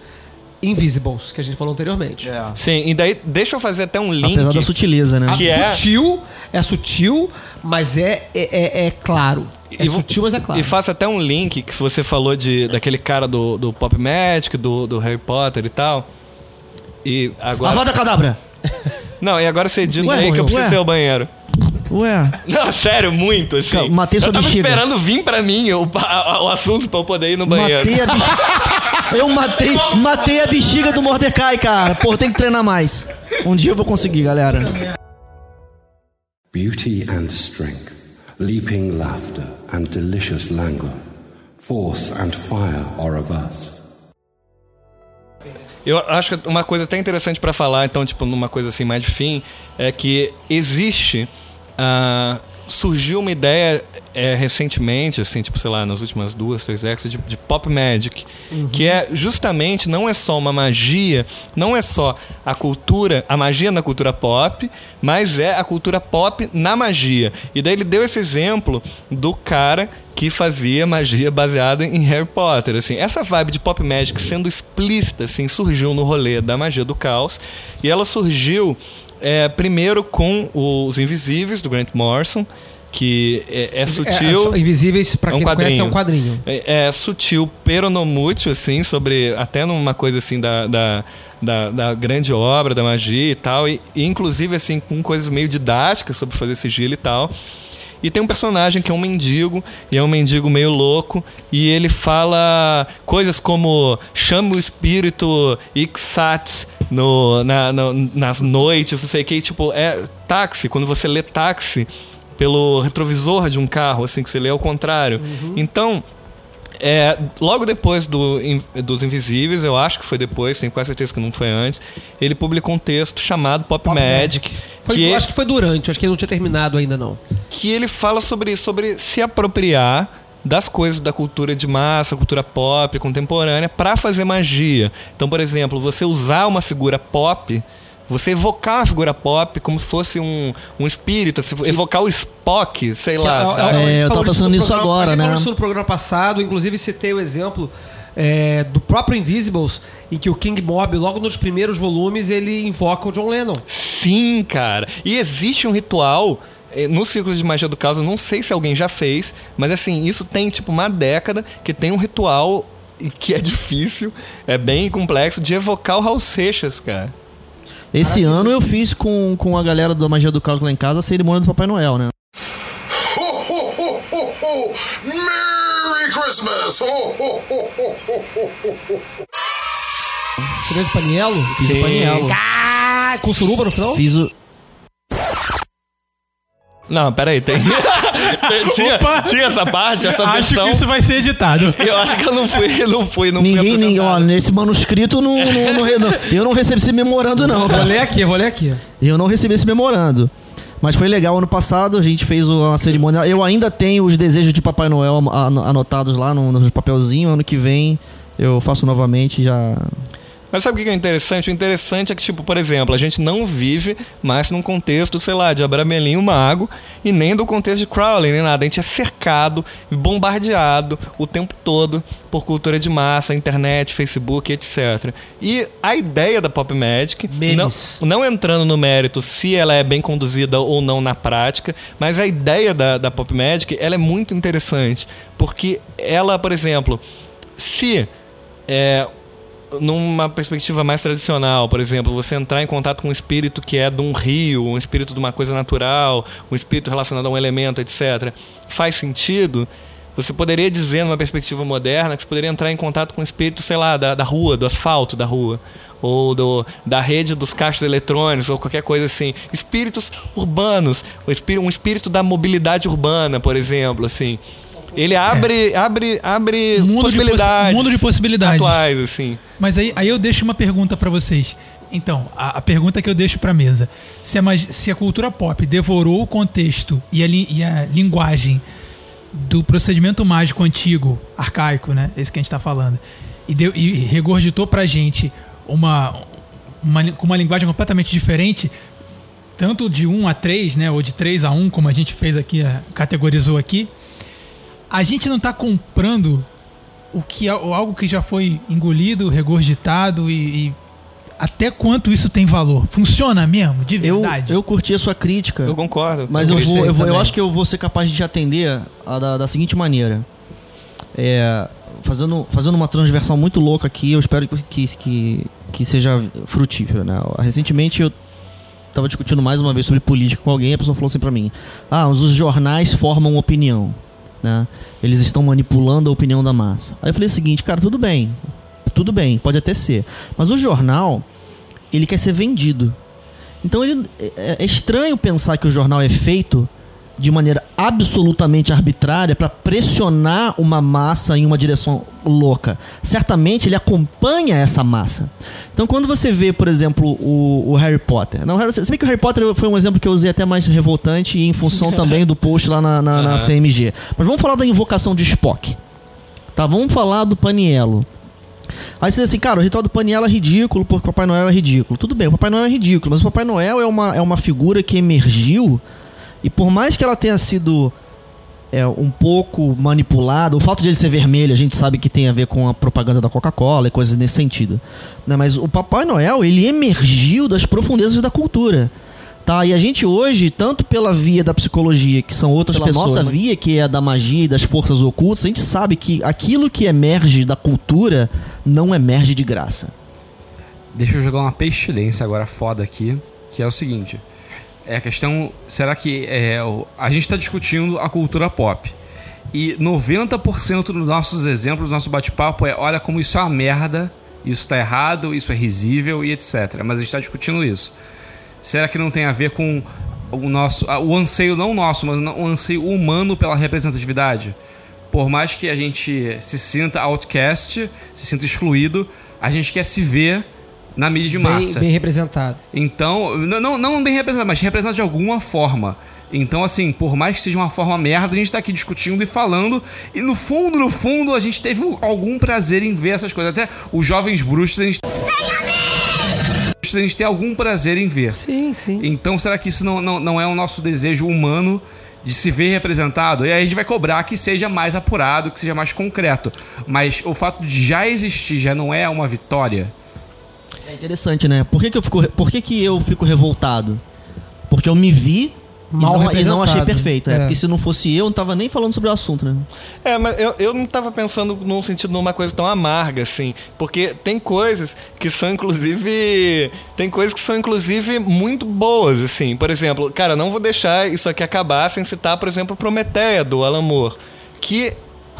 Invisibles, que a gente falou anteriormente. Sim, e daí deixa eu fazer até um link. Apesar da sutileza, né? Que é é- sutil, é sutil, mas é, é, é- é claro. É E sutil, mas é claro. E faço até um link que você falou de, daquele cara do, do Pop Magic, do, do Harry Potter e tal. E agora. Avada Cadabra! Não, e agora você edita aí que eu preciso Ué. ir ao banheiro. Ué. Não, sério, muito, assim. Calma, matei sua eu tava bexiga. esperando vir pra mim o, o assunto pra eu poder ir no banheiro. Matei a bexiga. Eu matei, matei a bexiga do Mordecai, cara. Pô, tem que treinar mais. Um dia eu vou conseguir, galera. Beauty and strength, leaping laughter and delicious languor, force and fire are of us. Eu acho que uma coisa até interessante pra falar, então, tipo, numa coisa assim mais de fim, é que existe. ah, surgiu uma ideia é, recentemente, assim, tipo, sei lá, nas últimas duas, três décadas, de, de pop magic. Que é justamente, não é só uma magia, não é só a cultura, a magia na cultura pop, mas é a cultura pop na magia. E daí ele deu esse exemplo do cara que fazia magia baseada em Harry Potter, assim. Essa vibe de pop magic sendo explícita, assim, surgiu no rolê da magia do caos. E ela surgiu é, primeiro com os Invisíveis, do Grant Morrison, que é, é sutil. É, Invisíveis, pra É um quem conhece, é um quadrinho. quadrinho. É, é sutil, peronomútil, assim, sobre. Até numa coisa assim da, da, da, da grande obra, da magia e tal. E, e, inclusive, assim, com coisas meio didáticas sobre fazer sigilo e tal. E tem um personagem que é um mendigo, e é um mendigo meio louco, e ele fala coisas como chama o espírito Ixat no, na, nas noites, não sei o que, tipo, é táxi, quando você lê táxi pelo retrovisor de um carro, assim, que você lê ao contrário. Então, é, logo depois do, dos Invisíveis, eu acho que foi depois, tenho quase certeza que não foi antes, ele publicou um texto chamado Pop, Magic. Foi- que, Acho que foi durante, acho que ele não tinha terminado ainda, não. que ele fala sobre sobre se apropriar das coisas da cultura de massa, cultura pop contemporânea, para fazer magia. Então, por exemplo, você usar uma figura pop, você evocar uma figura pop como se fosse um, um espírito, se evocar o Spock, sei Que lá. é- sabe? é- a gente eu tava pensando nisso programa- agora, a né? isso no programa passado, inclusive citei o exemplo é, do próprio Invisibles, em que o King Mob, logo nos primeiros volumes, ele invoca o John Lennon. Sim, cara. E existe um ritual eh, no Círculo de Magia do Caos, eu não sei se alguém já fez, mas assim, isso tem tipo uma década que tem um ritual e que é difícil, é bem complexo, de evocar o Raul Seixas, cara. Esse ano eu fiz com, com a galera da Magia do Caos lá em casa a cerimônia do Papai Noel, né? Ho, ho, ho, ho, ho! Merry Christmas! Ho, ho, ho, ho, ho, ho, ho, ho. Você fez o Panielo? Fiz o Panielo. Ah, com suruba no final? Fiz o. Não, peraí, tem. tinha, Opa! tinha essa parte, essa Acho versão. que isso vai ser editado. Eu acho que eu não fui, não fui, não Ninguém, fui ninguém, ó, nesse manuscrito não, não- não eu não recebi esse memorando, não. Vou cara. ler aqui, vou ler aqui. Eu não recebi esse memorando. Mas foi legal, ano passado a gente fez uma cerimônia. Eu ainda tenho os desejos de Papai Noel an- an- anotados lá no, no papelzinho. Ano que vem eu faço novamente já. Mas sabe o que é interessante? O interessante é que, tipo, por exemplo, a gente não vive mais num contexto, sei lá, de Abramelin o Mago, e nem do contexto de Crowley, nem nada. A gente é cercado, bombardeado o tempo todo por cultura de massa, internet, Facebook, etc. E a ideia da Pop Magic, não, não entrando no mérito se ela é bem conduzida ou não na prática, mas a ideia da, da Pop Magic, ela é muito interessante, porque ela, por exemplo, se é, numa perspectiva mais tradicional, por exemplo, você entrar em contato com um espírito que é de um rio, um espírito de uma coisa natural, um espírito relacionado a um elemento, etc., faz sentido. Você poderia dizer, numa perspectiva moderna, que você poderia entrar em contato com um espírito, sei lá, da, da rua, do asfalto da rua, ou do, da rede dos caixas eletrônicos, ou qualquer coisa assim. Espíritos urbanos, um espírito, espírito da mobilidade urbana, por exemplo, assim. Ele abre, abre, abre Mundo de possi- possibilidades. mundo de possibilidades. Atuais, assim. Mas aí, aí eu deixo uma pergunta pra vocês. Então, a, a pergunta que eu deixo pra mesa: se a, se a cultura pop devorou o contexto e a, e a linguagem do procedimento mágico antigo, arcaico, né? Esse que a gente tá falando, e, deu, e regurgitou pra gente uma, uma, uma linguagem completamente diferente, tanto de 1 a 3, né? Ou de 3 a 1, como a gente fez aqui, categorizou aqui. A gente não tá comprando o que é algo que já foi engolido, regurgitado e, e até quanto isso tem valor? Funciona mesmo, de Eu, verdade? eu curti a sua crítica. Eu concordo. Mas eu, vou, eu, vou- eu acho que eu vou ser capaz de te atender a da, da seguinte maneira. É, fazendo, fazendo uma transversal muito louca aqui, eu espero que, que, que seja frutífera. Né? Recentemente eu estava discutindo mais uma vez sobre política com alguém e a pessoa falou assim pra mim: Ah, os jornais formam opinião. Né? Eles estão manipulando a opinião da massa. Aí eu falei o seguinte, cara, tudo bem. Tudo bem, pode até ser. Mas o jornal, ele quer ser vendido. Então ele, é, é estranho pensar que o jornal é feito de maneira absolutamente arbitrária para pressionar uma massa em uma direção louca. Certamente ele acompanha essa massa. Então quando você vê, por exemplo, o, o Harry Potter. Não, você vê que o Harry Potter foi um exemplo que eu usei até mais revoltante e em função também do post lá na, na, na Aham. CMG. Mas vamos falar da invocação de Spock. Tá, vamos falar do Paniello. Aí você diz assim, cara, o ritual do Paniello é ridículo porque o Papai Noel é ridículo. Tudo bem, o Papai Noel é ridículo, mas o Papai Noel é uma, é uma figura que emergiu e por mais que ela tenha sido é, um pouco manipulada, o fato de ele ser vermelho a gente sabe que tem a ver com a propaganda da Coca-Cola e coisas nesse sentido. Né? Mas o Papai Noel, ele emergiu das profundezas da cultura. Tá, e a gente hoje, tanto pela via da psicologia, que são outras Pela pessoas, nossa né? via, que é a da magia e das forças ocultas, a gente sabe que aquilo que emerge da cultura não emerge de graça. Deixa eu jogar uma pestilência agora foda aqui, que é o seguinte. É a questão, será que é, a gente está discutindo a cultura pop. E 90% dos nossos exemplos, do nosso bate-papo é, olha como isso é uma merda, isso está errado, isso é risível e etc. Mas a gente está discutindo isso. Será que não tem a ver com o nosso, o anseio não nosso, mas o anseio humano pela representatividade? Por mais que a gente se sinta outcast, se sinta excluído, a gente quer se ver na mídia de Bem, massa. bem representado. Então, não, não, bem representado, mas representado de alguma forma. Então, assim, por mais que seja uma forma merda, a gente tá aqui discutindo e falando. E no fundo, no fundo, a gente teve um- algum prazer em ver essas coisas. Até os jovens bruxos, a gente. A gente tem algum prazer em ver. Sim, sim. Então, será que isso não, não, não é o nosso desejo humano de se ver representado? E aí a gente vai cobrar que seja mais apurado, que seja mais concreto. Mas o fato de já existir já não é uma vitória. É interessante, né? Por que, que eu fico, por que, que eu fico revoltado? Porque eu me vi e Mal não, e não achei perfeito. É. É. porque se não fosse eu, não tava nem falando sobre o assunto, né? É, mas eu, eu não tava pensando num sentido numa coisa tão amarga, assim. Porque tem coisas que são, inclusive. Tem coisas que são, inclusive, muito boas, assim. Por exemplo, cara, não vou deixar isso aqui acabar sem citar, por exemplo, Prometeia, do Alan Moore. Que.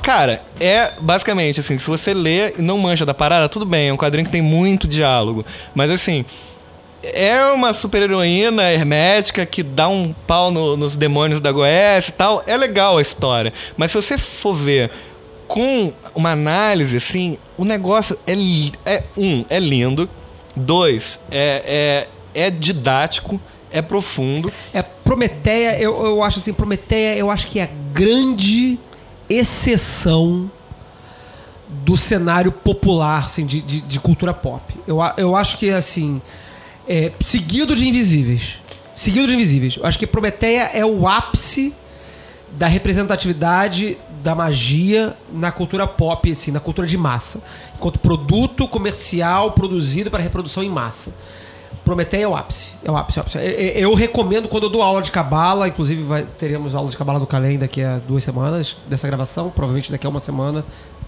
Cara, é basicamente assim, se você lê e não mancha da parada, tudo bem, é um quadrinho que tem muito diálogo. Mas assim, é uma super-heroína hermética que dá um pau no- nos demônios da Goécia e tal. É legal a história. Mas se você for ver com uma análise, assim, o negócio é, é um, é lindo. Dois, é, é, é didático, é profundo. É Prometeia, eu, eu acho assim, Prometeia, eu acho que é a grande exceção do cenário popular, assim, de, de, de cultura pop. Eu, eu acho que, assim, é, seguido de Invisíveis. Seguido de Invisíveis. Eu acho que Prometeia é o ápice da representatividade da magia na cultura pop, assim, na cultura de massa. Enquanto produto comercial produzido para reprodução em massa. Prometeia é o ápice. É o ápice, é o ápice. Eu, eu recomendo quando eu dou aula de cabala, inclusive vai, teremos aula de cabala do Calém daqui a duas semanas dessa gravação, provavelmente daqui a uma semana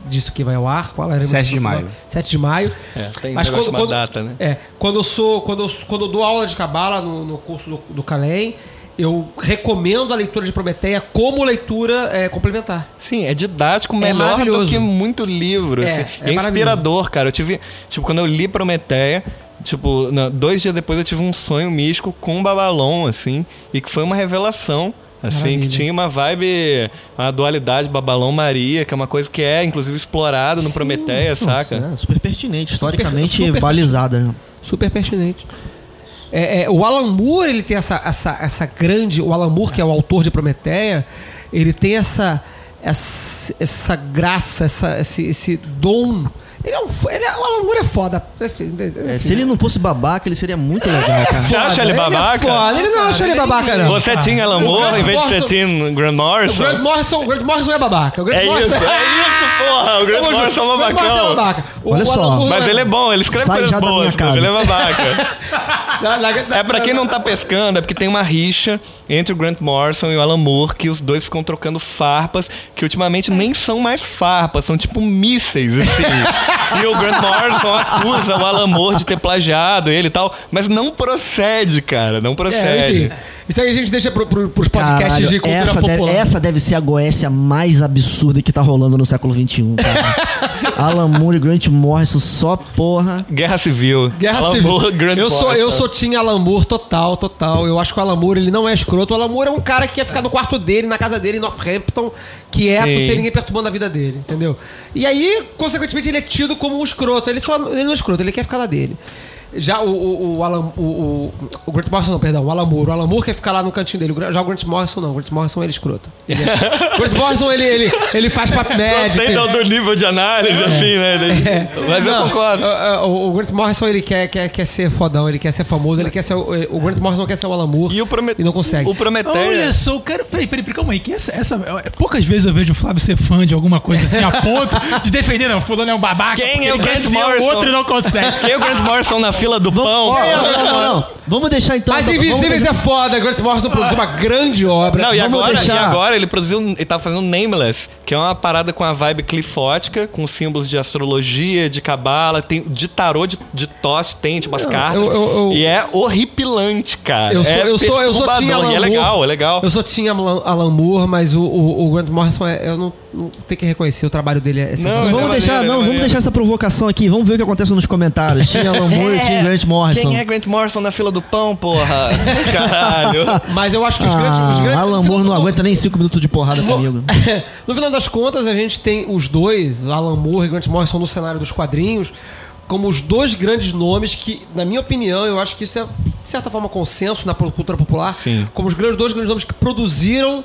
disso que vai ao ar. Qual era? 7 de maio. 7 de maio. É, tem Mas quando- uma quando- data, né? É, quando eu sou, quando eu, quando eu dou aula de cabala no, no curso do, do Calém, eu recomendo a leitura de Prometeia como leitura é, complementar. Sim, é didático, É melhor do maravilhoso. que muito livro. É, assim. é É, inspirador, cara. Eu tive. Tipo, quando eu li Prometeia, tipo, na- dois dias depois eu tive um sonho místico com Babalon, assim, e que foi uma revelação. Assim, Maravilha. que tinha uma vibe, uma dualidade Babalon-Maria, que é uma coisa que é, inclusive, explorada no Prometeia, Nossa, saca? é super pertinente, historicamente Super- super balizada. né? Super pertinente. É, é, o Alan Moore, ele tem essa, essa, essa grande. O Alan Moore, que é o autor de Prometeia, ele tem essa, essa, essa graça, essa, esse, esse dom. Ele é um, ele é, o Alan Moore é foda. É, se ele não fosse babaca, ele seria muito legal, cara. Você acha ele Ele é babaca? foda, ele não acha ele babaca, não. Você tinha Alan O Moore em vez de você Morrison- tinha Grant O Morrison? Grant Morrison, o Grant Morrison é babaca. O Grant É Morrison isso, é isso, porra. O Grant Vamos Morrison é junto. O Grant Morrison é babacão. babaca. O- Olha o só. Mas é- ele é bom, ele escreve Sai coisas já da minha boas, mas casa. ele é babaca. É pra quem não tá pescando, é porque tem uma rixa entre o Grant Morrison e o Alan Moore, que os dois ficam trocando farpas, que ultimamente nem são mais farpas, são tipo mísseis, assim. e o Grant Morrison acusa o Alan Moore de ter plagiado ele e tal, mas não procede, cara, não É, procede. enfim. Isso aí a gente deixa pro, pro, pros podcasts Caralho, de cultura essa, popular. deve, essa deve ser a Goécia mais absurda que tá rolando no século XXI, cara. Alan Moore e Grant Morrison, só porra. Guerra Civil. Guerra Alan Civil. Moore, Grant eu sou, Morrison. eu sou Tim Alan Moore total, total. Eu acho que o Alan Moore, ele não é escroto. O Alan Moore é um cara que quer ficar no quarto dele, na casa dele, em Northampton, quieto, Sim. sem ninguém perturbando a vida dele, entendeu? E aí, consequentemente, ele é tido como um escroto. Ele, só, ele não é escroto, ele quer ficar na dele. Já o, o, o Alan, o, o, o Grant Morrison, não, perdão, o Alan Moore. O Alan Moore quer ficar lá no cantinho dele. O Já o Grant Morrison, não. O Grant Morrison, ele é escroto. Ele é- o Grant Morrison, ele, ele, ele faz papo médico. Gostei do, do nível de análise, assim, né? Ele- É. Mas eu Não, concordo. O, o- o Grant Morrison, ele quer, quer, quer ser fodão, ele quer ser famoso, ele quer ser. O, o Grant Morrison quer ser o Alan Moore E o, Promet... e não consegue. o Prometeia... Olha só, eu quero. Peraí, peraí, peraí, calma aí. Que essa, essa, é, poucas vezes eu vejo o Flávio ser fã de alguma coisa assim, a ponto de defender, não, fulano é um babaca. Quem é o Grant Morrison? O outro não consegue. Quem é o Grant Morrison na fila do pão? Ó, não, não, não, não. Vamos deixar então. Mas vamos Invisíveis deixar- é foda, Grant Morrison produziu uma grande obra. Não, e Vamos agora, deixar- e agora ele produziu, ele tá fazendo Nameless, que é uma parada com a vibe clifótica, com símbolos de astrologia, de cabala, tem de tarô de, de tosse, tem tipo as cartas. eu- eu- eu- E é horripilante, cara. Eu sou, é eu sou, eu sou perturbador, tinha Alan E é Moore. legal, é legal. Eu sou tinha Alan, Alan Moore, mas o, o, o Grant Morrison, é, eu não, tenho que reconhecer o trabalho dele. É Não, sensacional. Vamos é deixar, é não, vamos deixar essa provocação aqui. Vamos ver o que acontece nos comentários. Tinha Alan Moore, tinha Grant Morrison. Quem é Grant Morrison na fila do pão, porra? Caralho. Mas eu acho que os grandes. Os Ah, grandes Alan Moore não aguenta nem cinco minutos de porrada comigo. no final das contas, a gente tem os dois, Alan Moore e Grant Morrison, no cenário dos quadrinhos, como os dois grandes nomes que, na minha opinião, eu acho que isso é, de certa forma, consenso na cultura popular, Sim. como os grandes, dois grandes nomes que produziram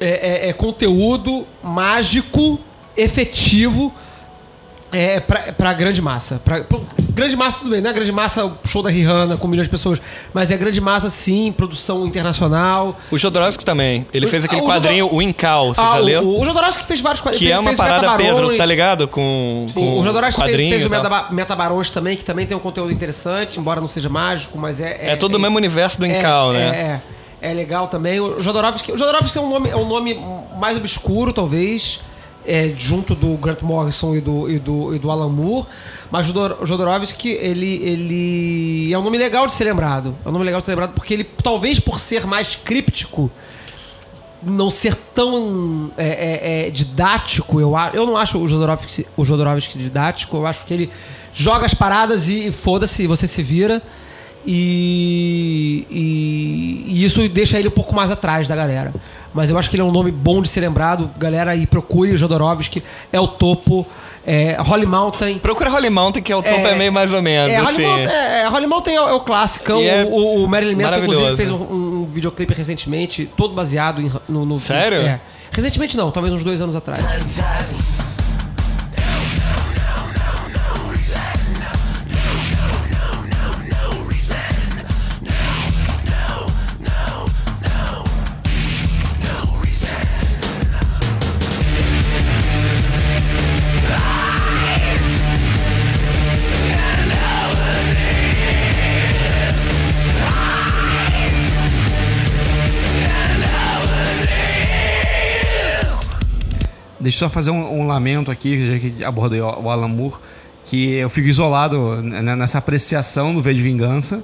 é, é, é, conteúdo mágico, efetivo, é, pra, pra grande massa. Pra, pra- grande massa, tudo bem, não é grande massa show da Rihanna com milhões de pessoas, mas é grande massa, sim, produção internacional. O Jodorowsky também. Ele fez aquele Ah, o quadrinho O Incal, você Ah, já o- leu? O, o Jodorowsky fez vários quadrinhos. Que é fez- uma fez parada. Pedro, tá ligado? Com, Sim, com o Jodorowsky fez, fez o tal. Metaba- Metabarões também, que também tem um conteúdo interessante, embora não seja mágico, mas é... É todo o mesmo universo do Incal, é, né? É, é legal também. O Jodorowsky, o Jodorowsky é um nome, é um nome mais obscuro, talvez, é, junto do Grant Morrison e do, e do, e do Alan Moore. Mas o Jodor- o Jodorowsky, ele, ele é um nome legal de ser lembrado. É um nome legal de ser lembrado porque ele, talvez por ser mais críptico, não ser tão é, é, é, didático, eu, eu não acho o Jodorowsky, o Jodorowsky didático, eu acho que ele joga as paradas e foda-se, você se vira. E, e, e isso deixa ele um pouco mais atrás da galera. Mas eu acho que ele é um nome bom de ser lembrado. Galera aí procure o Jodorowsky, é o topo. É, Holly Mountain. Procura Holly Mountain, que é o topo é, meio mais ou menos, É, Holly assim. Mountain é, é, Holly Mountain é, é o clássico. E é o, o Marilyn Manson, inclusive, fez um, um videoclipe recentemente, todo baseado em, no, no- Sério? É. Recentemente não, talvez uns dois anos atrás. Deixa eu só fazer um, um lamento aqui, já que abordei o, o Alan Moore, que eu fico isolado né, nessa apreciação do V de Vingança,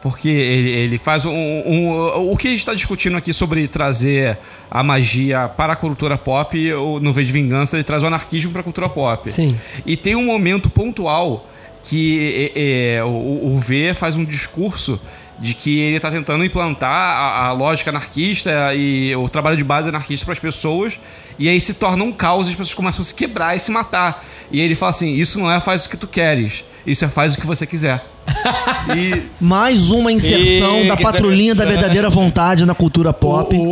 porque ele, ele faz um, um- O que a gente está discutindo aqui sobre trazer a magia para a cultura pop, no V de Vingança, ele traz o anarquismo para a cultura pop. Sim. E tem um momento pontual que é, é, o, o V faz um discurso de que ele está tentando implantar a, a lógica anarquista e o trabalho de base anarquista para as pessoas, e aí se torna um caos e as pessoas começam a se quebrar e se matar. E ele fala assim: Isso não é faz o que tu queres, isso é faz o que você quiser. e Mais uma inserção E- da patrulhinha da verdadeira vontade na cultura pop. O,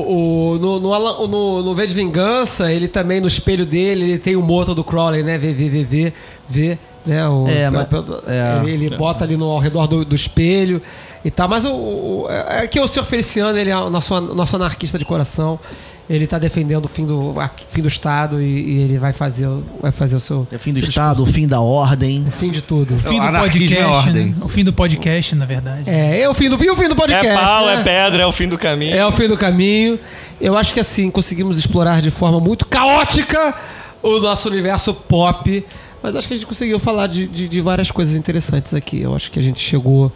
o- no, no, Alan- no, no V de Vingança, ele também, no espelho dele, ele tem o moto do Crowley, né? VVVV, V, né? O, É, mas- é. Ele, ele bota ali no, ao redor do, do espelho e tal. Mas o, o- é que o senhor Feliciano, ele é o nosso, nosso anarquista de coração. Ele tá defendendo o fim do, a- fim do Estado e, e ele vai fazer, o- vai fazer o seu. É o fim do Estado, o fim da ordem. O fim de tudo. O fim do podcast, né? O fim do podcast, na verdade. É, é o fim do, e o fim do podcast. É pau, né? é pedra, é o fim do caminho. É o fim do caminho. Eu acho que assim, conseguimos explorar de forma muito caótica o nosso universo pop. Mas acho que a gente conseguiu falar de, de, de várias coisas interessantes aqui. Eu acho que a gente chegou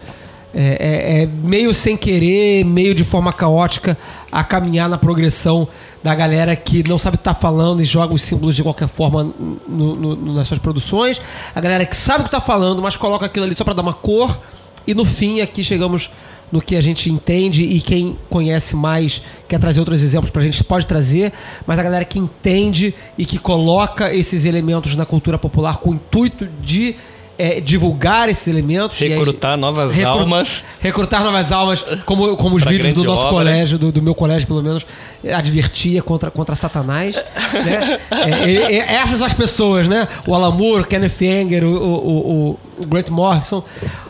é, é- é meio sem querer, meio de forma caótica, a caminhar na progressão da galera que não sabe o que tá falando e joga os símbolos de qualquer forma no- no- nas suas produções. A galera que sabe o que tá falando, mas coloca aquilo ali só para dar uma cor. E no fim, aqui chegamos no que a gente entende e quem conhece mais quer trazer outros exemplos pra gente pode trazer, mas a galera que entende e que coloca esses elementos na cultura popular com o intuito de eh, divulgar esses elementos aí- Recrutar novas Recru- almas. recrutar novas almas, como, como os vídeos do nosso obra. colégio, do, do meu colégio pelo menos, advertia contra, contra Satanás. né? É, é, é, essas são as pessoas, né? O Alan Moore, o Kenneth Anger, o, o, o- Grant Morrison.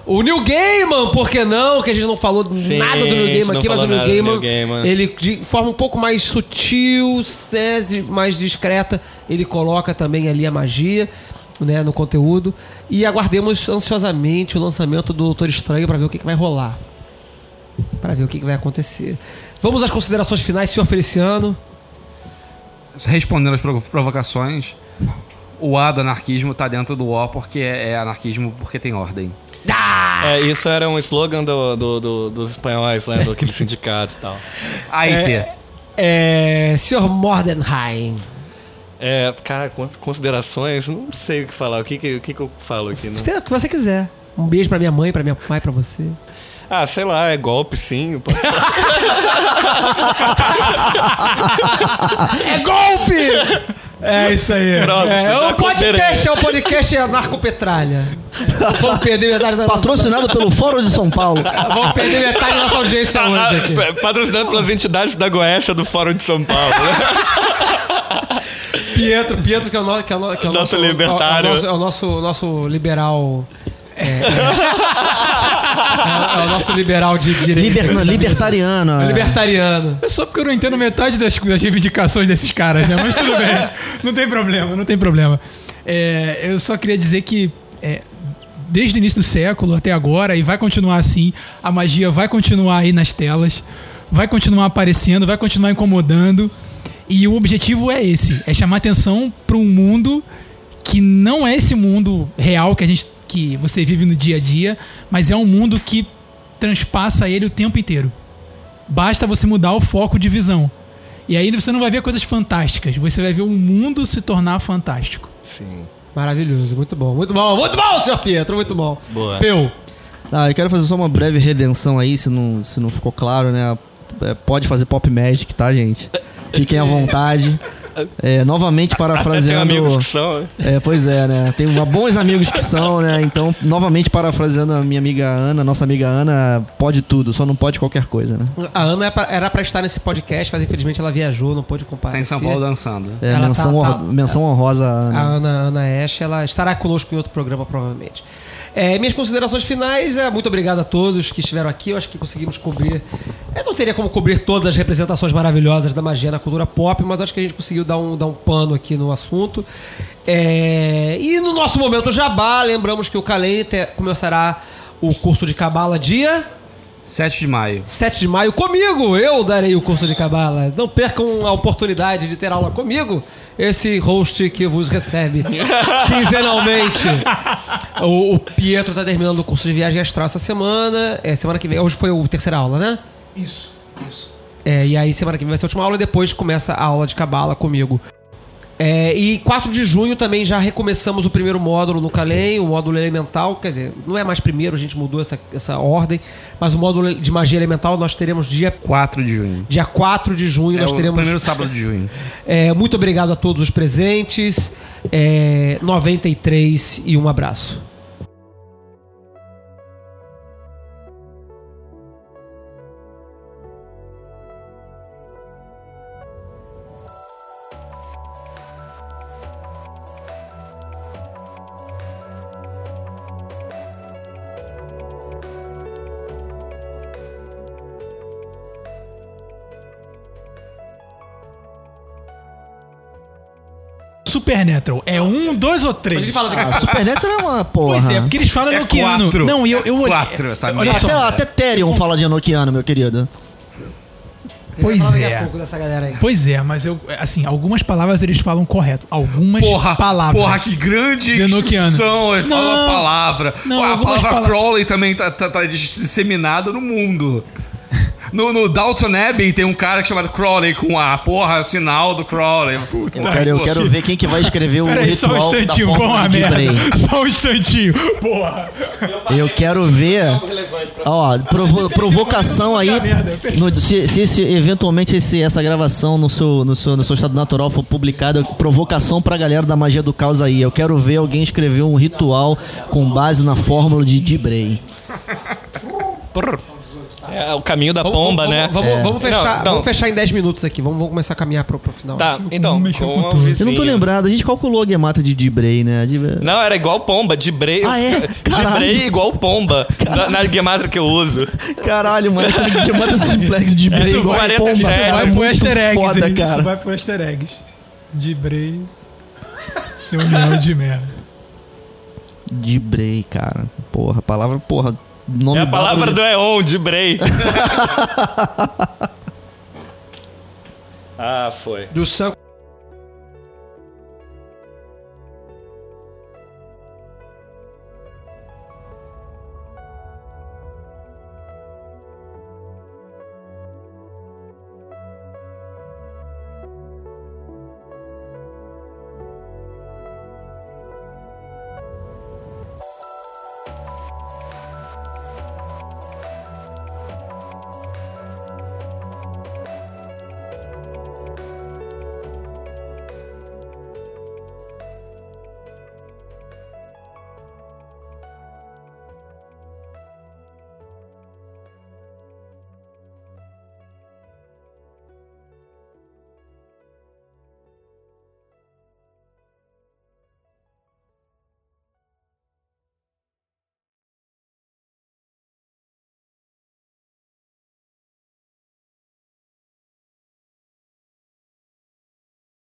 O Neil Gaiman, por que não? Que a gente não falou Sim, nada do Neil Gaiman aqui, mas o Neil Gaiman, Neil Gaiman. ele de forma um pouco mais sutil, né, mais discreta, ele coloca também ali a magia. Né, no conteúdo e aguardemos ansiosamente o lançamento do Doutor Estranho para ver o que, que vai rolar para ver o que, que vai acontecer. Vamos às considerações finais, senhor Feliciano. respondendo às provo- provocações, o A do anarquismo tá dentro do O porque é é anarquismo porque tem ordem. É, isso era um slogan do, do- do- dos espanhóis, né? Do aquele sindicato e tal. AIT. É, é, senhor Mordenheim. É, cara, con- considerações, não sei o que falar. O que, que, o que, que eu falo aqui, né? Seja o que você quiser. Um beijo pra minha mãe, pra minha pai, pra você. Ah, sei lá, é golpe sim. É golpe! É isso aí. Pronto, é, já o podcast é o podcast é Narcopetralha. Vamos perder metade da Patrocinado pelo Fórum de São Paulo. Vamos perder metade da nossa audiência hoje aqui. Ah, Patrocinado pelas entidades da Goécia do Fórum de São Paulo. Pietro, Pietro que é o, no, que é o, no- que é o Nosso nosso libertário. É o nosso, é o nosso, nosso liberal. É, é, é o nosso liberal de direita. Liber- libertariano. É é. libertariano. É só porque eu não entendo metade das, das reivindicações desses caras, né? Mas tudo bem. Não tem problema, não tem problema. É, eu só queria dizer que é, desde o início do século até agora, e vai continuar assim, a magia vai continuar aí nas telas, vai continuar aparecendo, vai continuar incomodando. E o objetivo é esse: é chamar atenção para um mundo que não é esse mundo real que a gente que você vive no dia a dia, mas é um mundo que transpassa ele o tempo inteiro. Basta você mudar o foco de visão. E aí você não vai ver coisas fantásticas, você vai ver o mundo se tornar fantástico. Sim. Maravilhoso, muito bom, muito bom, muito bom, senhor Pietro, muito bom. Boa. Peu. Ah, eu quero fazer só uma breve redenção aí, se não, se não ficou claro, né? É, pode fazer Pop Magic, tá, gente? Fiquem à vontade. É, novamente parafraseando. Até tem amigos que são, né? É, pois é, né? Tem uma- bons amigos que são, né? Então, novamente parafraseando a minha amiga Ana, nossa amiga Ana, pode tudo, só não pode qualquer coisa, né? A Ana é era pra estar nesse podcast, mas infelizmente ela viajou, não pôde comparecer. Tá em São Paulo dançando. É, Ela menção, tá- tá- menção honrosa a A Ana. Ana, Ana Ash, ela estará conosco em outro programa, provavelmente. É, minhas considerações finais, é, muito obrigado a todos que estiveram aqui. Eu acho que conseguimos cobrir. Eu não teria como cobrir todas as representações maravilhosas da magia na cultura pop, mas acho que a gente conseguiu dar um, dar um pano aqui no assunto. É, e no nosso momento jabá, lembramos que o Calente começará o curso de Cabala dia 7 de maio. 7 de maio comigo, eu darei o curso de cabala. Não percam a oportunidade de ter aula comigo. Esse host que vos recebe quinzenalmente. O, o Pietro tá terminando o curso de viagem astral essa semana. É, semana que vem. Hoje foi a terceira aula, né? Isso, isso. É, e aí semana que vem vai ser a última aula e depois começa a aula de cabala comigo. É, e 4 de junho também já recomeçamos o primeiro módulo no Calem, o módulo elemental, quer dizer, não é mais primeiro, a gente mudou essa, essa ordem, mas o módulo de magia elemental nós teremos dia 4 de junho. Dia 4 de junho É nós o teremos. primeiro sábado de junho. É, muito obrigado a todos os presentes. É, 93 e um abraço. Supernatural é um, dois ou três? A gente fala Ah, Supernatural é uma porra. Pois é, porque eles falam É Enochiano. quatro. Não, e eu, eu É olhei- quatro, sabe? Olha Até, só. até Therion fala de Enochiano, meu querido. Pois Fala daqui a é. pouco dessa galera aí. Pois é, mas eu, assim, algumas palavras eles falam correto. Algumas Porra, palavras. porra, que grande instrução. Ele fala Não, a palavra. não, a palavra pala- Crowley também tá, tá- tá disseminada no mundo. No, no Dalton Abbey tem um cara que chama Crowley com a porra, sinal do Crowley. Eu quero, eu quero ver quem que vai escrever o Peraí, só um ritual da instantinho, vamos fórmula a de merda. Bray. Só um instantinho. Porra. Eu quero ver. Ó, provo- provocação aí. no- se, se esse- eventualmente esse- essa gravação no seu, no, seu, no seu estado natural for publicada, provocação pra galera da magia do caos aí. Eu quero ver alguém escrever um ritual com base na fórmula de Dibray. É o caminho da Vamos- pomba, vamos, né? Vamos, É. vamos fechar, Não, não. vamos fechar em 10 minutos aqui. Vamos, vamos começar a caminhar pro, pro final. Tá, então, com com. Eu não tô lembrado, a gente calculou a guemata de Dibray, né? De- Não, era igual pomba, de brei. Ah, é? De Caralho. brei igual pomba. Na, na gematria que eu uso. Caralho, mano, essa guemata simplex de Isso, igual a 47. pomba. É, Vai É pro easter eggs. foda? Isso cara. vai pro easter eggs. De Bray. Seu milhão de merda. Dibray, cara. Porra, palavra, porra. Nome É a palavra bárbaro do Eon, de brei. ah, foi. Do Sam